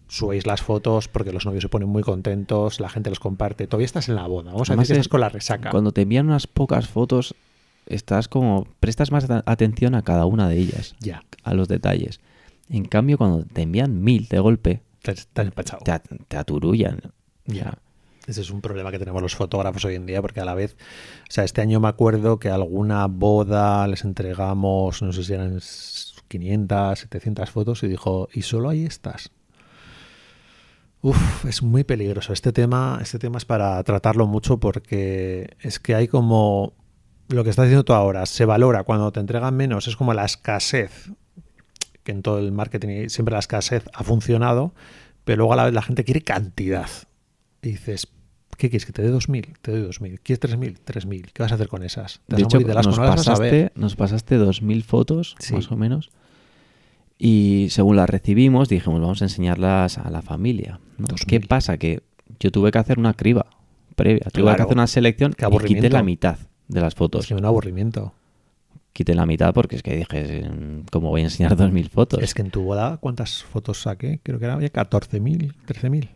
subáis las fotos porque los novios se ponen muy contentos, la gente los comparte. Todavía estás en la boda, vamos a Además decir que es- estás con la resaca. Cuando te envían unas pocas fotos, estás como. prestas más a- atención a cada una de ellas, Ya, a los detalles. En cambio, cuando te envían mil de golpe, te, empachado. te, te aturullan. Ya. Ese es un problema que tenemos los fotógrafos hoy en día, porque a la vez, o sea, este año me acuerdo que alguna boda les entregamos, no sé si eran 500, 700 fotos y dijo, ¿y solo hay estas? Uf, es muy peligroso. Este tema, este tema es para tratarlo mucho porque es que hay como lo que estás diciendo tú ahora, se valora cuando te entregan menos, es como la escasez, que en todo el marketing siempre la escasez ha funcionado, pero luego a la vez la gente quiere cantidad. Y dices, ¿qué quieres? ¿Que te dé 2.000? Te doy 2.000. ¿Quieres 3.000? 3.000. ¿Qué vas a hacer con esas? ¿Te De a hecho, morir de asco? nos pasaste, nos pasaste 2.000 fotos, Sí. más o menos. Y según las recibimos, dijimos, vamos a enseñarlas a la familia. ¿no? 2.000. ¿Qué pasa? Que yo tuve que hacer una criba previa. Tuve Claro. que hacer una selección Qué y quité la mitad de las fotos. Es que me da aburrimiento. Quité la mitad porque es que dije, mm, ¿cómo voy a enseñar 2.000 fotos? Es que en tu boda, ¿cuántas fotos saqué? Creo que era ya 14.000, 13.000.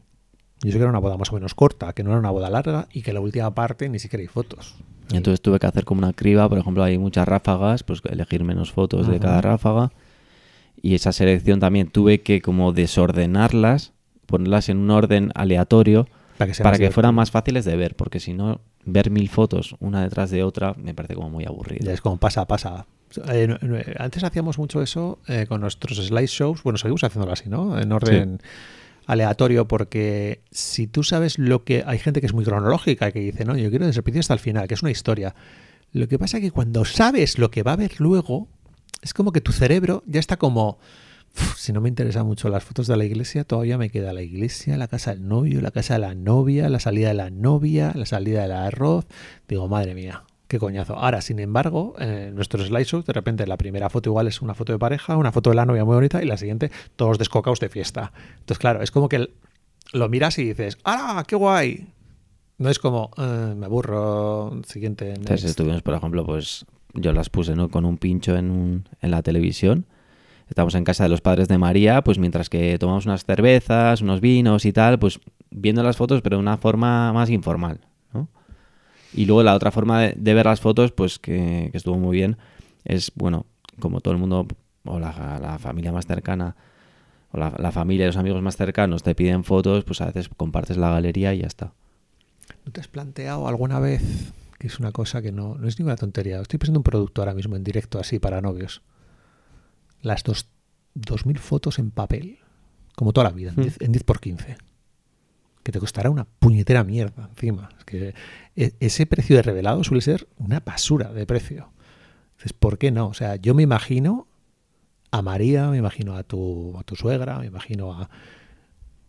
Y eso que era una boda más o menos corta, que no era una boda larga y que la última parte ni siquiera hay fotos. Y Entonces tuve que hacer como una criba, por ejemplo, hay muchas ráfagas, pues elegir menos fotos de cada ráfaga. Y esa selección también tuve que como desordenarlas, ponerlas en un orden aleatorio Para que, para fueran más fáciles de ver, porque si no, ver mil fotos una detrás de otra me parece como muy aburrido. Ya es como pasa, pasa. Eh, antes hacíamos mucho eso eh, con nuestros slideshows. Bueno, seguimos haciéndolo así, ¿no? En orden aleatorio, porque si tú sabes lo que. Hay gente que es muy cronológica que dice, no, yo quiero desde el principio hasta el final, que es una historia. Lo que pasa es que cuando sabes lo que va a haber luego, es como que tu cerebro ya está como. "Uf, si no me interesan mucho las fotos de la iglesia, todavía me queda la iglesia, la casa del novio, la casa de la novia, la salida de la novia, la salida del arroz. Digo, madre mía, qué coñazo. Ahora, sin embargo, eh, nuestros slideshows, de repente la primera foto igual es una foto de pareja, una foto de la novia muy bonita y la siguiente todos descocados de fiesta. Entonces, claro, es como que lo miras y dices, ¡ah, qué guay! No es como, "Eh, me aburro, siguiente. Entonces next". estuvimos, por ejemplo, pues yo las puse ¿no? con un pincho en, un- en la televisión. Estamos en casa de los padres de María, pues mientras que tomamos unas cervezas, unos vinos y tal, pues viendo las fotos, pero de una forma más informal. ¿no? Y luego la otra forma de, ver las fotos, pues que, que estuvo muy bien, es, bueno, como todo el mundo, o la, la familia más cercana, o la, la familia y los amigos más cercanos te piden fotos, pues a veces compartes la galería y ya está. ¿No te has planteado alguna vez, que es una cosa que no, no es ninguna tontería, estoy pensando en un producto ahora mismo en directo así para novios, las dos, 2.000 fotos en papel, como toda la vida, en Hmm. 10, en 10 por 15, que te costará una puñetera mierda encima. Es que e- ese precio de revelado suele ser una basura de precio. Entonces, ¿por qué no? O sea, yo me imagino a María, me imagino a tu, a tu suegra, me imagino a...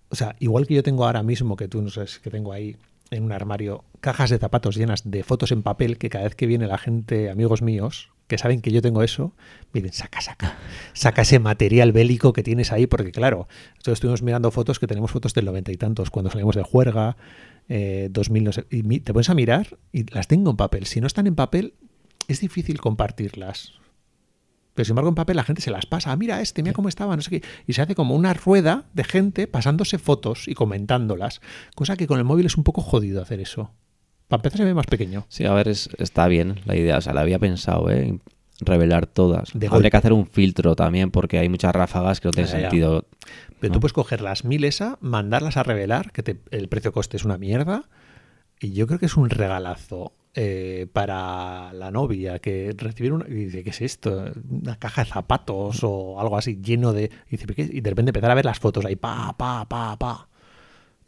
o sea, igual que yo tengo ahora mismo, que tú no sabes que tengo ahí en un armario cajas de zapatos llenas de fotos en papel, que cada vez que viene la gente, amigos míos, que saben que yo tengo eso, miren, saca, saca, saca ese material bélico que tienes ahí, porque claro, nosotros estuvimos mirando fotos que tenemos fotos del noventa y tantos, cuando salimos de juerga, eh, 2000, no sé, y te pones a mirar y las tengo en papel. Si no están en papel, es difícil compartirlas. Pero sin embargo, en papel la gente se las pasa. Ah, mira este, mira cómo estaba, no sé qué. Y se hace como una rueda de gente pasándose fotos y comentándolas. Cosa que con el móvil es un poco jodido hacer eso. Para empezar se ve más pequeño. Sí, a ver, es- está bien la idea. O sea, la había pensado, ¿eh? Revelar todas. De Habría golpe. que hacer un filtro también porque hay muchas ráfagas que no tienen sentido. Pero ¿no? tú puedes coger las mil esa, mandarlas a revelar, que te- el precio coste es una mierda. Y yo creo que es un regalazo eh, para la novia que recibir una. Dice, ¿qué es esto? Una caja de zapatos o algo así lleno de. Y, de repente empezar a ver las fotos ahí, pa, pa, pa, pa.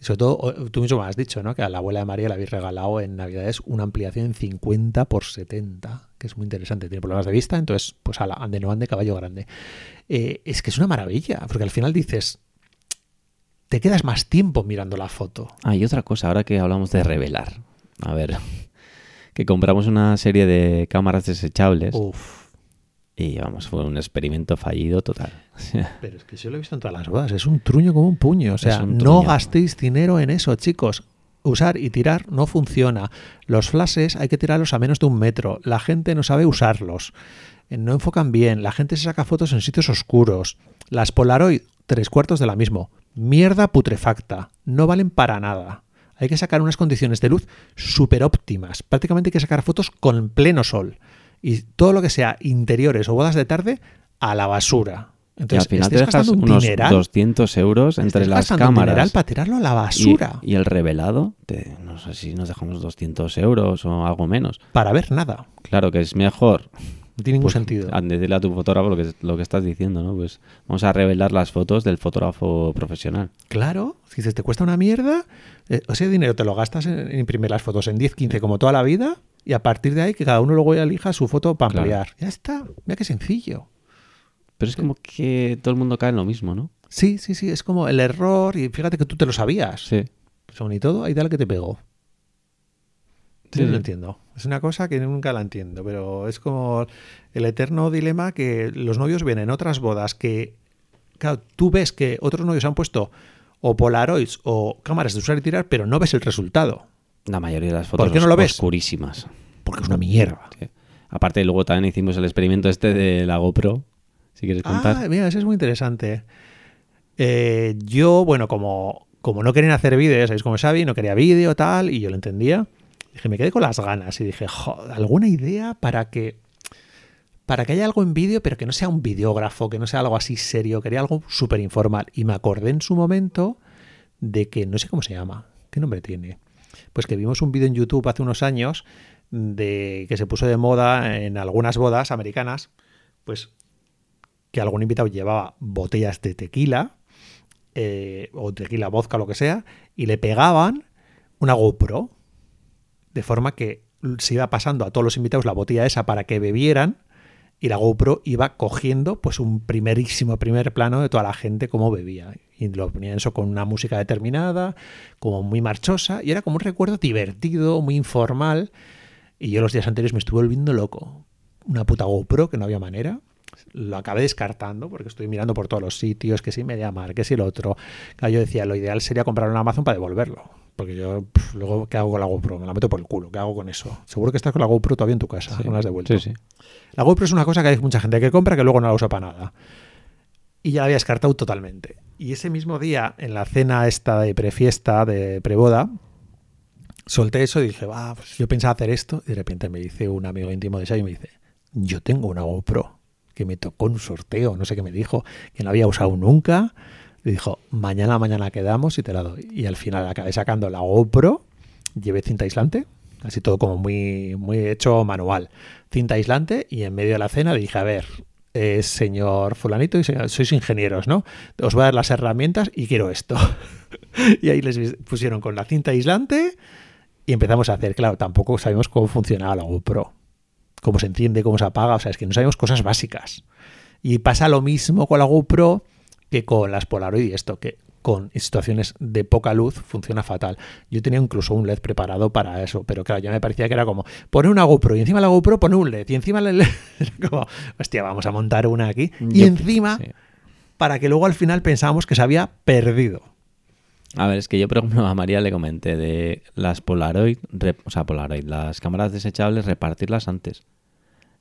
Y sobre todo, tú mismo me has dicho, ¿no? Que a la abuela de María le habéis regalado en Navidades una ampliación en 50 por 70, que es muy interesante. Tiene problemas de vista, entonces, pues ala, ande no ande, caballo grande. Eh, es que es una maravilla, porque al final dices, te quedas más tiempo mirando la foto. Ah, y otra cosa, ahora que hablamos de revelar. A ver, que compramos una serie de cámaras desechables Uf. y vamos, fue un experimento fallido total. Pero es que yo lo he visto en todas las bodas, es un truño como un puño. O sea, no gastéis dinero en eso, chicos. Usar y tirar no funciona. Los flashes hay que tirarlos a menos de un metro. La gente no sabe usarlos. No enfocan bien. La gente se saca fotos en sitios oscuros. Las Polaroid, tres cuartos de la mismo. Mierda putrefacta. No valen para nada. Hay que sacar unas condiciones de luz súper óptimas. Prácticamente hay que sacar fotos con pleno sol. Y todo lo que sea interiores o bodas de tarde, a la basura. y al Entonces, final te dejas gastando un unos dineral, 200 euros entre las cámaras para tirarlo a la y, basura. y el revelado. te- no sé si nos dejamos 200 euros o algo menos. para ver nada. Claro que es mejor No tiene ningún pues, sentido. a- decirle a tu fotógrafo lo que, lo que estás diciendo, ¿no? Pues vamos a revelar las fotos del fotógrafo profesional. Claro, si dices, te cuesta una mierda, eh, ese dinero te lo gastas en, en imprimir las fotos en 10, 15 como toda la vida y a partir de ahí que cada uno luego elija su foto para Claro. ampliar. Ya está, mira qué sencillo. Pero es como que todo el mundo cae en lo mismo, ¿no? Sí, sí, sí, es como el error y fíjate que tú te lo sabías. Sí. Son y todo, ahí dale que te pegó. Sí, Yo no lo entiendo. Es una cosa que nunca la entiendo, pero es como el eterno dilema que los novios ven en otras bodas que, claro, tú ves que otros novios han puesto o Polaroids o cámaras de usar y tirar, pero no ves el resultado, La mayoría de las fotos ¿Por qué no lo ves? oscurísimas. porque es una mierda. Sí. Aparte, luego también hicimos el experimento este de la GoPro. Si quieres contar. Ah, mira, eso es muy interesante. Eh, yo, bueno, como, como no querían hacer vídeo, ya sabéis cómo es Xavi, no quería vídeo, tal, y yo lo entendía, dije, me quedé con las ganas y dije, "Jo, ¿alguna idea para que para que haya algo en vídeo, pero que no sea un videógrafo, que no sea algo así serio, quería algo súper informal. Y me acordé en su momento de que no sé cómo se llama, qué nombre tiene. Pues que vimos un vídeo en YouTube hace unos años de que se puso de moda en algunas bodas americanas, pues que algún invitado llevaba botellas de tequila eh, o tequila, vodka, lo que sea, y le pegaban una GoPro, de forma que se iba pasando a todos los invitados la botella esa para que bebieran y la GoPro iba cogiendo pues un primerísimo primer plano de toda la gente cómo bebía. Y lo ponían eso con una música determinada como muy marchosa y era como un recuerdo divertido muy informal y yo los días anteriores me estuve volviendo loco. Una puta GoPro que no había manera lo acabé descartando porque estoy mirando por todos los sitios que si MediaMar que si el otro. Yo decía lo ideal sería comprarlo en Amazon para devolverlo porque yo pf, luego qué hago con la GoPro me la meto por el culo qué hago con eso seguro que estás con la GoPro todavía en tu casa Sí. no la has devuelto Sí, sí. la GoPro es una cosa que hay mucha gente que compra que luego no la usa para nada. Y ya la había descartado totalmente. Y ese mismo día, en la cena esta de prefiesta, de preboda, solté eso y dije, va, pues yo pensaba hacer esto. Y de repente me dice un amigo íntimo de Xavi y me dice, yo tengo una GoPro que me tocó un sorteo, no sé qué me dijo, que no había usado nunca. Dijo, mañana, mañana quedamos y te la doy. Y al final acabé sacando la GoPro, llevé cinta aislante, así todo como muy, muy hecho manual. Cinta aislante y en medio de la cena dije, a ver, eh, señor fulanito sois ingenieros, ¿no? Os voy a dar las herramientas y quiero esto. y ahí les pusieron con la cinta aislante y empezamos a hacer, claro, tampoco sabemos cómo funcionaba la GoPro, cómo se enciende, cómo se apaga, o sea, es que no sabemos cosas básicas. Y pasa lo mismo con la GoPro que con las Polaroid y esto, que con situaciones de poca luz funciona fatal. Yo tenía incluso un LED preparado para eso, pero claro, ya me parecía que era como poner una GoPro y encima la GoPro pone un LED y encima el LED, como, hostia, vamos a montar una aquí y encima para que luego al final pensábamos que se había perdido. A ver, es que yo, por ejemplo, a María le comenté de las Polaroid, o sea, Polaroid, las cámaras desechables, repartirlas antes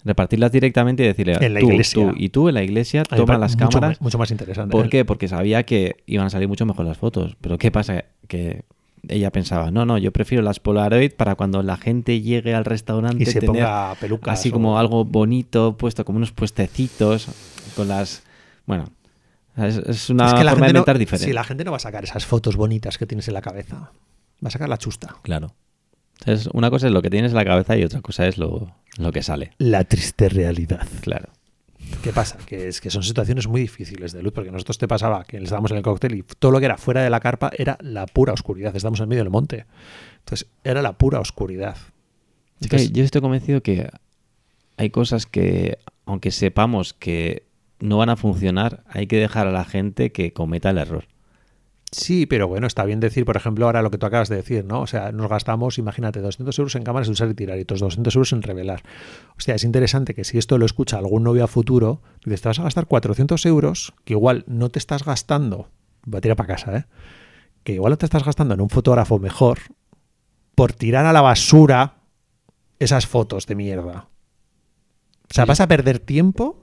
repartirlas directamente y decirle en la tú, iglesia. y tú en la iglesia toma las mucho cámaras. Más, mucho más interesante. ¿Por qué? Porque sabía que iban a salir mucho mejor las fotos. Pero ¿qué pasa? Que ella pensaba, no, no, yo prefiero las Polaroid para cuando la gente llegue al restaurante y se tener ponga pelucas así como algo bonito puesto, como unos puestecitos con las... Bueno, es, una forma de inventar diferente. Si la gente no va a sacar esas fotos bonitas que tienes en la cabeza, va a sacar la chusta. Claro. Entonces, una cosa es lo que tienes en la cabeza y otra cosa es lo, lo que sale. La triste realidad. Claro. ¿Qué pasa? Que es que son situaciones muy difíciles de luz, porque nosotros te pasaba que estábamos en el cóctel y todo lo que era fuera de la carpa era la pura oscuridad. Estamos en medio del monte. Entonces, era la pura oscuridad. yo estoy convencido que hay cosas que, aunque sepamos que no van a funcionar, hay que dejar a la gente que cometa el error. Sí, pero bueno, está bien decir, por ejemplo, ahora lo que tú acabas de decir, ¿no? O sea, nos gastamos, imagínate, 200 euros en cámaras de usar y tirar y otros 200 euros en revelar. O sea, es interesante que si esto lo escucha algún novio a futuro, dices, te vas a gastar 400 euros, que igual no te estás gastando, va a tirar para casa, ¿eh? Que igual no te estás gastando en un fotógrafo mejor por tirar a la basura esas fotos de mierda. O sea, vas a perder tiempo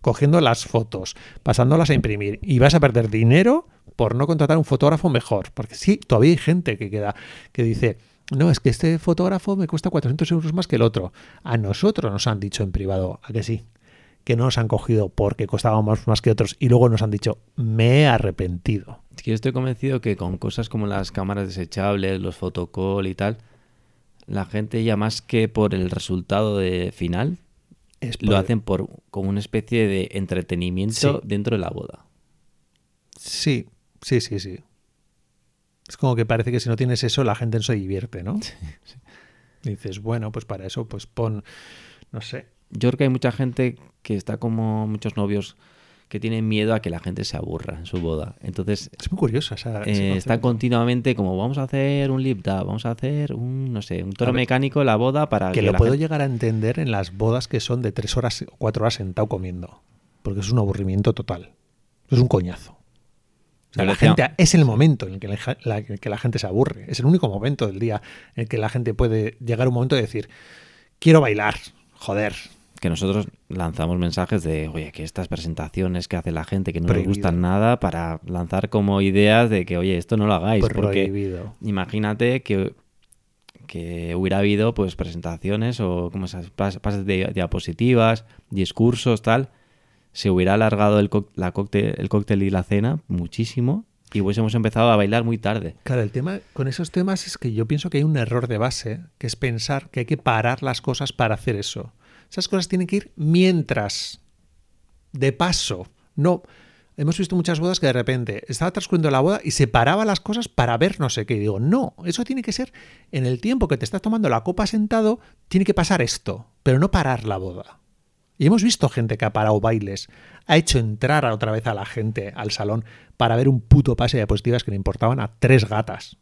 cogiendo las fotos, pasándolas a imprimir y vas a perder dinero por no contratar un fotógrafo mejor. Porque sí, todavía hay gente que queda que dice, no, es que este fotógrafo me cuesta 400 euros más que el otro. A nosotros nos han dicho en privado, a que sí, que no nos han cogido porque costábamos más que otros y luego nos han dicho, me he arrepentido. Es que yo estoy convencido que con cosas como las cámaras desechables, los fotocall y tal, la gente ya más que por el resultado de final, lo hacen por como una especie de entretenimiento dentro de la boda. Sí, Sí, sí, sí. Es como que parece que si no tienes eso, la gente no se divierte, ¿no? Dices, bueno, pues para eso, pues pon, no sé. Yo creo que hay mucha gente que está como muchos novios que tienen miedo a que la gente se aburra en su boda. Entonces, es muy curioso. Esa, eh, están continuamente como vamos a hacer un lip vamos a hacer un, no sé, un toro mecánico la boda para que, lo puedo llegar a entender en las bodas que son de tres horas o cuatro horas sentado comiendo, porque es un aburrimiento total. Es un coñazo la gente, es el momento en el que la, que la, gente se aburre. Es el único momento del día en el que la gente puede llegar a un momento de decir, quiero bailar, joder. Que nosotros lanzamos mensajes de, oye, que estas presentaciones que hace la gente que no les gustan nada, para lanzar como ideas de que, oye, esto no lo hagáis. Porque imagínate que, que hubiera habido pues presentaciones o como esas pases de diapositivas, discursos, tal, se hubiera alargado el, cóctel, el cóctel y la cena muchísimo y hubiésemos empezado a bailar muy tarde. Claro, el tema con esos temas es que yo pienso que hay un error de base, que es pensar que hay que parar las cosas para hacer eso. Esas cosas tienen que ir mientras, de paso. No, hemos visto muchas bodas que de repente estaba transcurriendo la boda y se paraba las cosas para ver no sé qué. Y digo, no, eso tiene que ser en el tiempo que te estás tomando la copa sentado, tiene que pasar esto, pero no parar la boda. Y hemos visto gente que ha parado bailes, ha hecho entrar otra vez a la gente al salón para ver un puto pase de diapositivas que le importaban a tres gatas.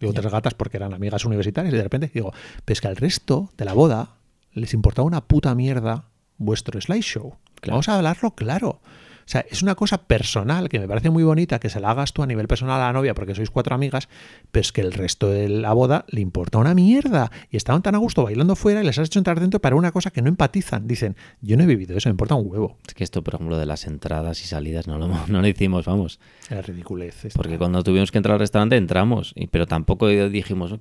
Digo tres gatas porque eran amigas universitarias y de repente digo, pues que al resto de la boda les importaba una puta mierda vuestro slideshow. Vamos a hablarlo claro. O sea, es una cosa personal que me parece muy bonita que se la hagas tú a nivel personal a la novia porque sois cuatro amigas, pero es que el resto de la boda le importa una mierda. Y estaban tan a gusto bailando fuera y les has hecho entrar dentro para una cosa que no empatizan. Dicen, yo no he vivido eso, me importa un huevo. Es que esto, por ejemplo, de las entradas y salidas no lo, no lo hicimos, vamos. Era ridiculez. Porque cuando tuvimos que entrar al restaurante entramos, pero tampoco dijimos,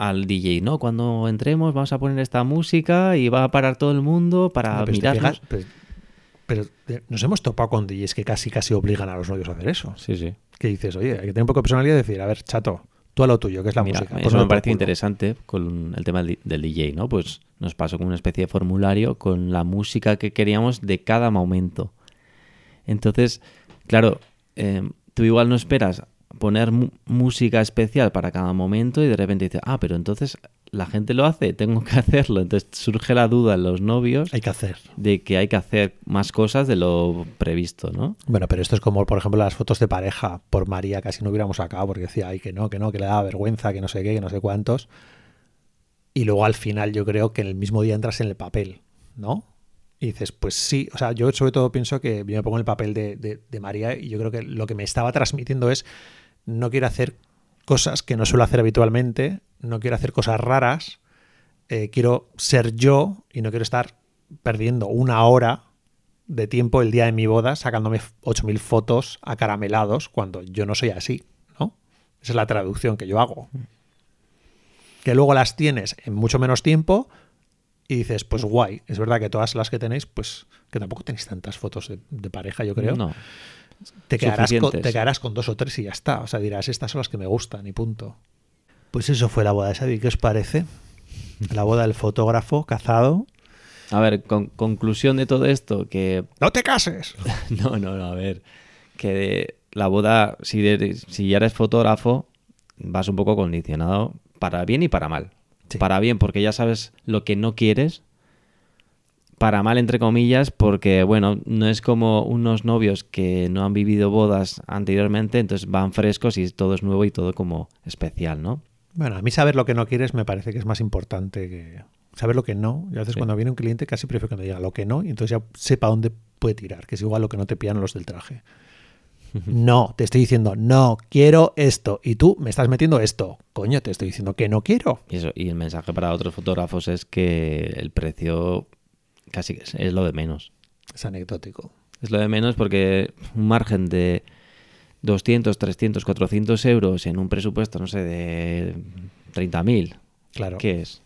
al DJ, ¿no? Cuando entremos vamos a poner esta música y va a parar todo el mundo para mirarnos. Pero nos hemos topado con DJs que casi casi obligan a los novios a hacer eso. Sí, sí. Que dices, oye, hay que tener un poco de personalidad y decir, a ver, chato, tú a lo tuyo, que es la música. Eso me parece interesante con el tema del DJ, ¿no? Pues nos pasó con una especie de formulario con la música que queríamos de cada momento. Entonces, claro, em, tú igual no esperas poner música especial para cada momento y de repente dices, ah, pero entonces la gente lo hace, tengo que hacerlo. Entonces surge la duda en los novios Hay que hacer. de que hay que hacer más cosas de lo previsto, ¿no? Bueno, pero esto es como, por ejemplo, las fotos de pareja. Por María casi no hubiéramos sacado porque decía, ay, que no, que no, que le da vergüenza, que no sé qué, que no sé cuántos. Y luego al final yo creo que en el mismo día entras en el papel, ¿no? Y dices, pues sí, o sea, yo sobre todo pienso que yo me pongo en el papel de, de- de María y yo creo que lo que me estaba transmitiendo es, no quiero hacer cosas que no suelo hacer habitualmente, no quiero hacer cosas raras, eh, quiero ser yo y no quiero estar perdiendo una hora de tiempo el día de mi boda sacándome 8.000 fotos acaramelados cuando yo no soy así, ¿no? Esa es la traducción que yo hago. Que luego las tienes en mucho menos tiempo y dices, pues guay, es verdad que todas las que tenéis, pues que tampoco tenéis tantas fotos de, de pareja, yo creo. No. te, quedarás con, te quedarás con dos o tres y ya está. O sea, dirás, estas son las que me gustan y punto. Pues eso fue la boda de Xavi. ¿Qué os parece? La boda del fotógrafo cazado. A ver, con- conclusión de todo esto, que ¡No te cases! No, no, no, a ver. Que la boda, si, eres- si ya eres fotógrafo, vas un poco condicionado para bien y para mal. Sí. Para bien, porque ya sabes lo que no quieres. Para mal, entre comillas, porque, bueno, no es como unos novios que no han vivido bodas anteriormente, entonces van frescos y todo es nuevo y todo como especial, ¿no? Bueno, a mí saber lo que no quieres me parece que es más importante que saber lo que no. Y a veces Sí. cuando viene un cliente casi prefiero que me diga lo que no y entonces ya sepa dónde puede tirar, que es igual lo que no te pillan los del traje. No, te estoy diciendo, no, quiero esto. Y tú me estás metiendo esto. Coño, te estoy diciendo que no quiero. Y, eso, y el mensaje para otros fotógrafos es que el precio casi es, es lo de menos. Es anecdótico. Es lo de menos porque un margen de 200, 300, 400 euros en un presupuesto, no sé, de 30.000, Claro. ¿qué es?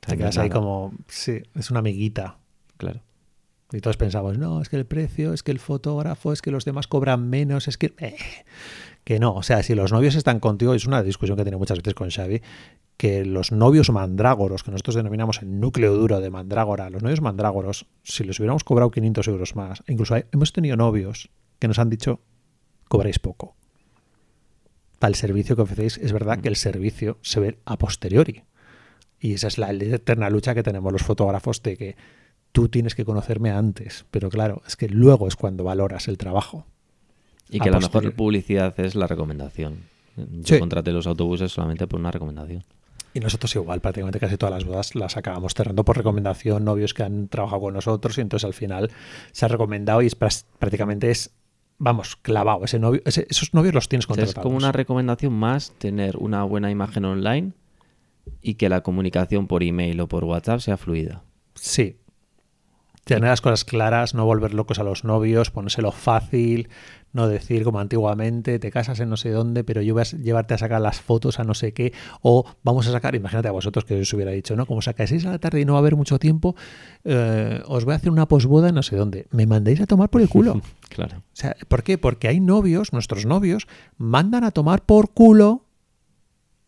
Te quedas ahí como, sí, es una amiguita. Claro. Y todos pensamos, no, es que el precio, es que el fotógrafo, es que los demás cobran menos, es que... eh, que no, o sea, si los novios están contigo, es una discusión que he tenido muchas veces con Xavi, que los novios mandrágoros, que nosotros denominamos el núcleo duro de mandrágora, los novios mandrágoros, si les hubiéramos cobrado 500 euros más, incluso hay- hemos tenido novios que nos han dicho, cobráis poco. Para el servicio que ofrecéis, es verdad que el servicio se ve a posteriori. Y esa es la eterna lucha que tenemos los fotógrafos de que tú tienes que conocerme antes, pero claro, es que luego es cuando valoras el trabajo. Y A que la mejor publicidad es la recomendación. Yo Sí. contraté los autobuses solamente por una recomendación. Y nosotros igual, prácticamente casi todas las bodas las acabamos cerrando por recomendación, novios que han trabajado con nosotros y entonces al final se ha recomendado y es prácticamente es, vamos, clavado. Ese novio, ese- esos novios los tienes O sea, es como una recomendación más tener una buena imagen online y que la comunicación por email o por WhatsApp sea fluida. Sí. Tener las cosas claras, no volver locos a los novios, ponérselo fácil, no decir como antiguamente, te casas en no sé dónde, pero yo voy a llevarte a sacar las fotos a no sé qué, o vamos a sacar, imagínate a vosotros que os hubiera dicho, ¿no? Como sacáis a la tarde y no va a haber mucho tiempo, eh, os voy a hacer una posboda en no sé dónde. Me mandéis a tomar por el culo. Claro. O sea, ¿por qué? Porque hay novios, nuestros novios, mandan a tomar por culo.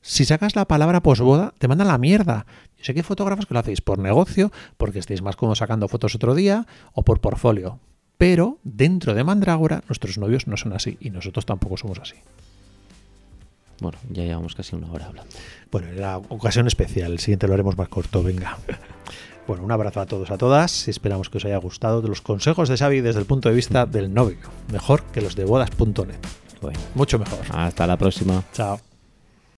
Si sacas la palabra posboda, te mandan la mierda. Sé que hay fotógrafos que lo hacéis por negocio, porque estéis más cómodos sacando fotos otro día, o por portfolio. Pero dentro de Mandrágora, nuestros novios no son así, y nosotros tampoco somos así. Bueno, ya llevamos casi una hora hablando. Bueno, era ocasión especial. El siguiente lo haremos más corto, venga. Bueno, un abrazo a todos, a todas. Esperamos que os haya gustado los consejos de Xavi desde el punto de vista del novio. Mejor que los de bodas.net. Bueno, Mucho mejor. hasta la próxima. Chao.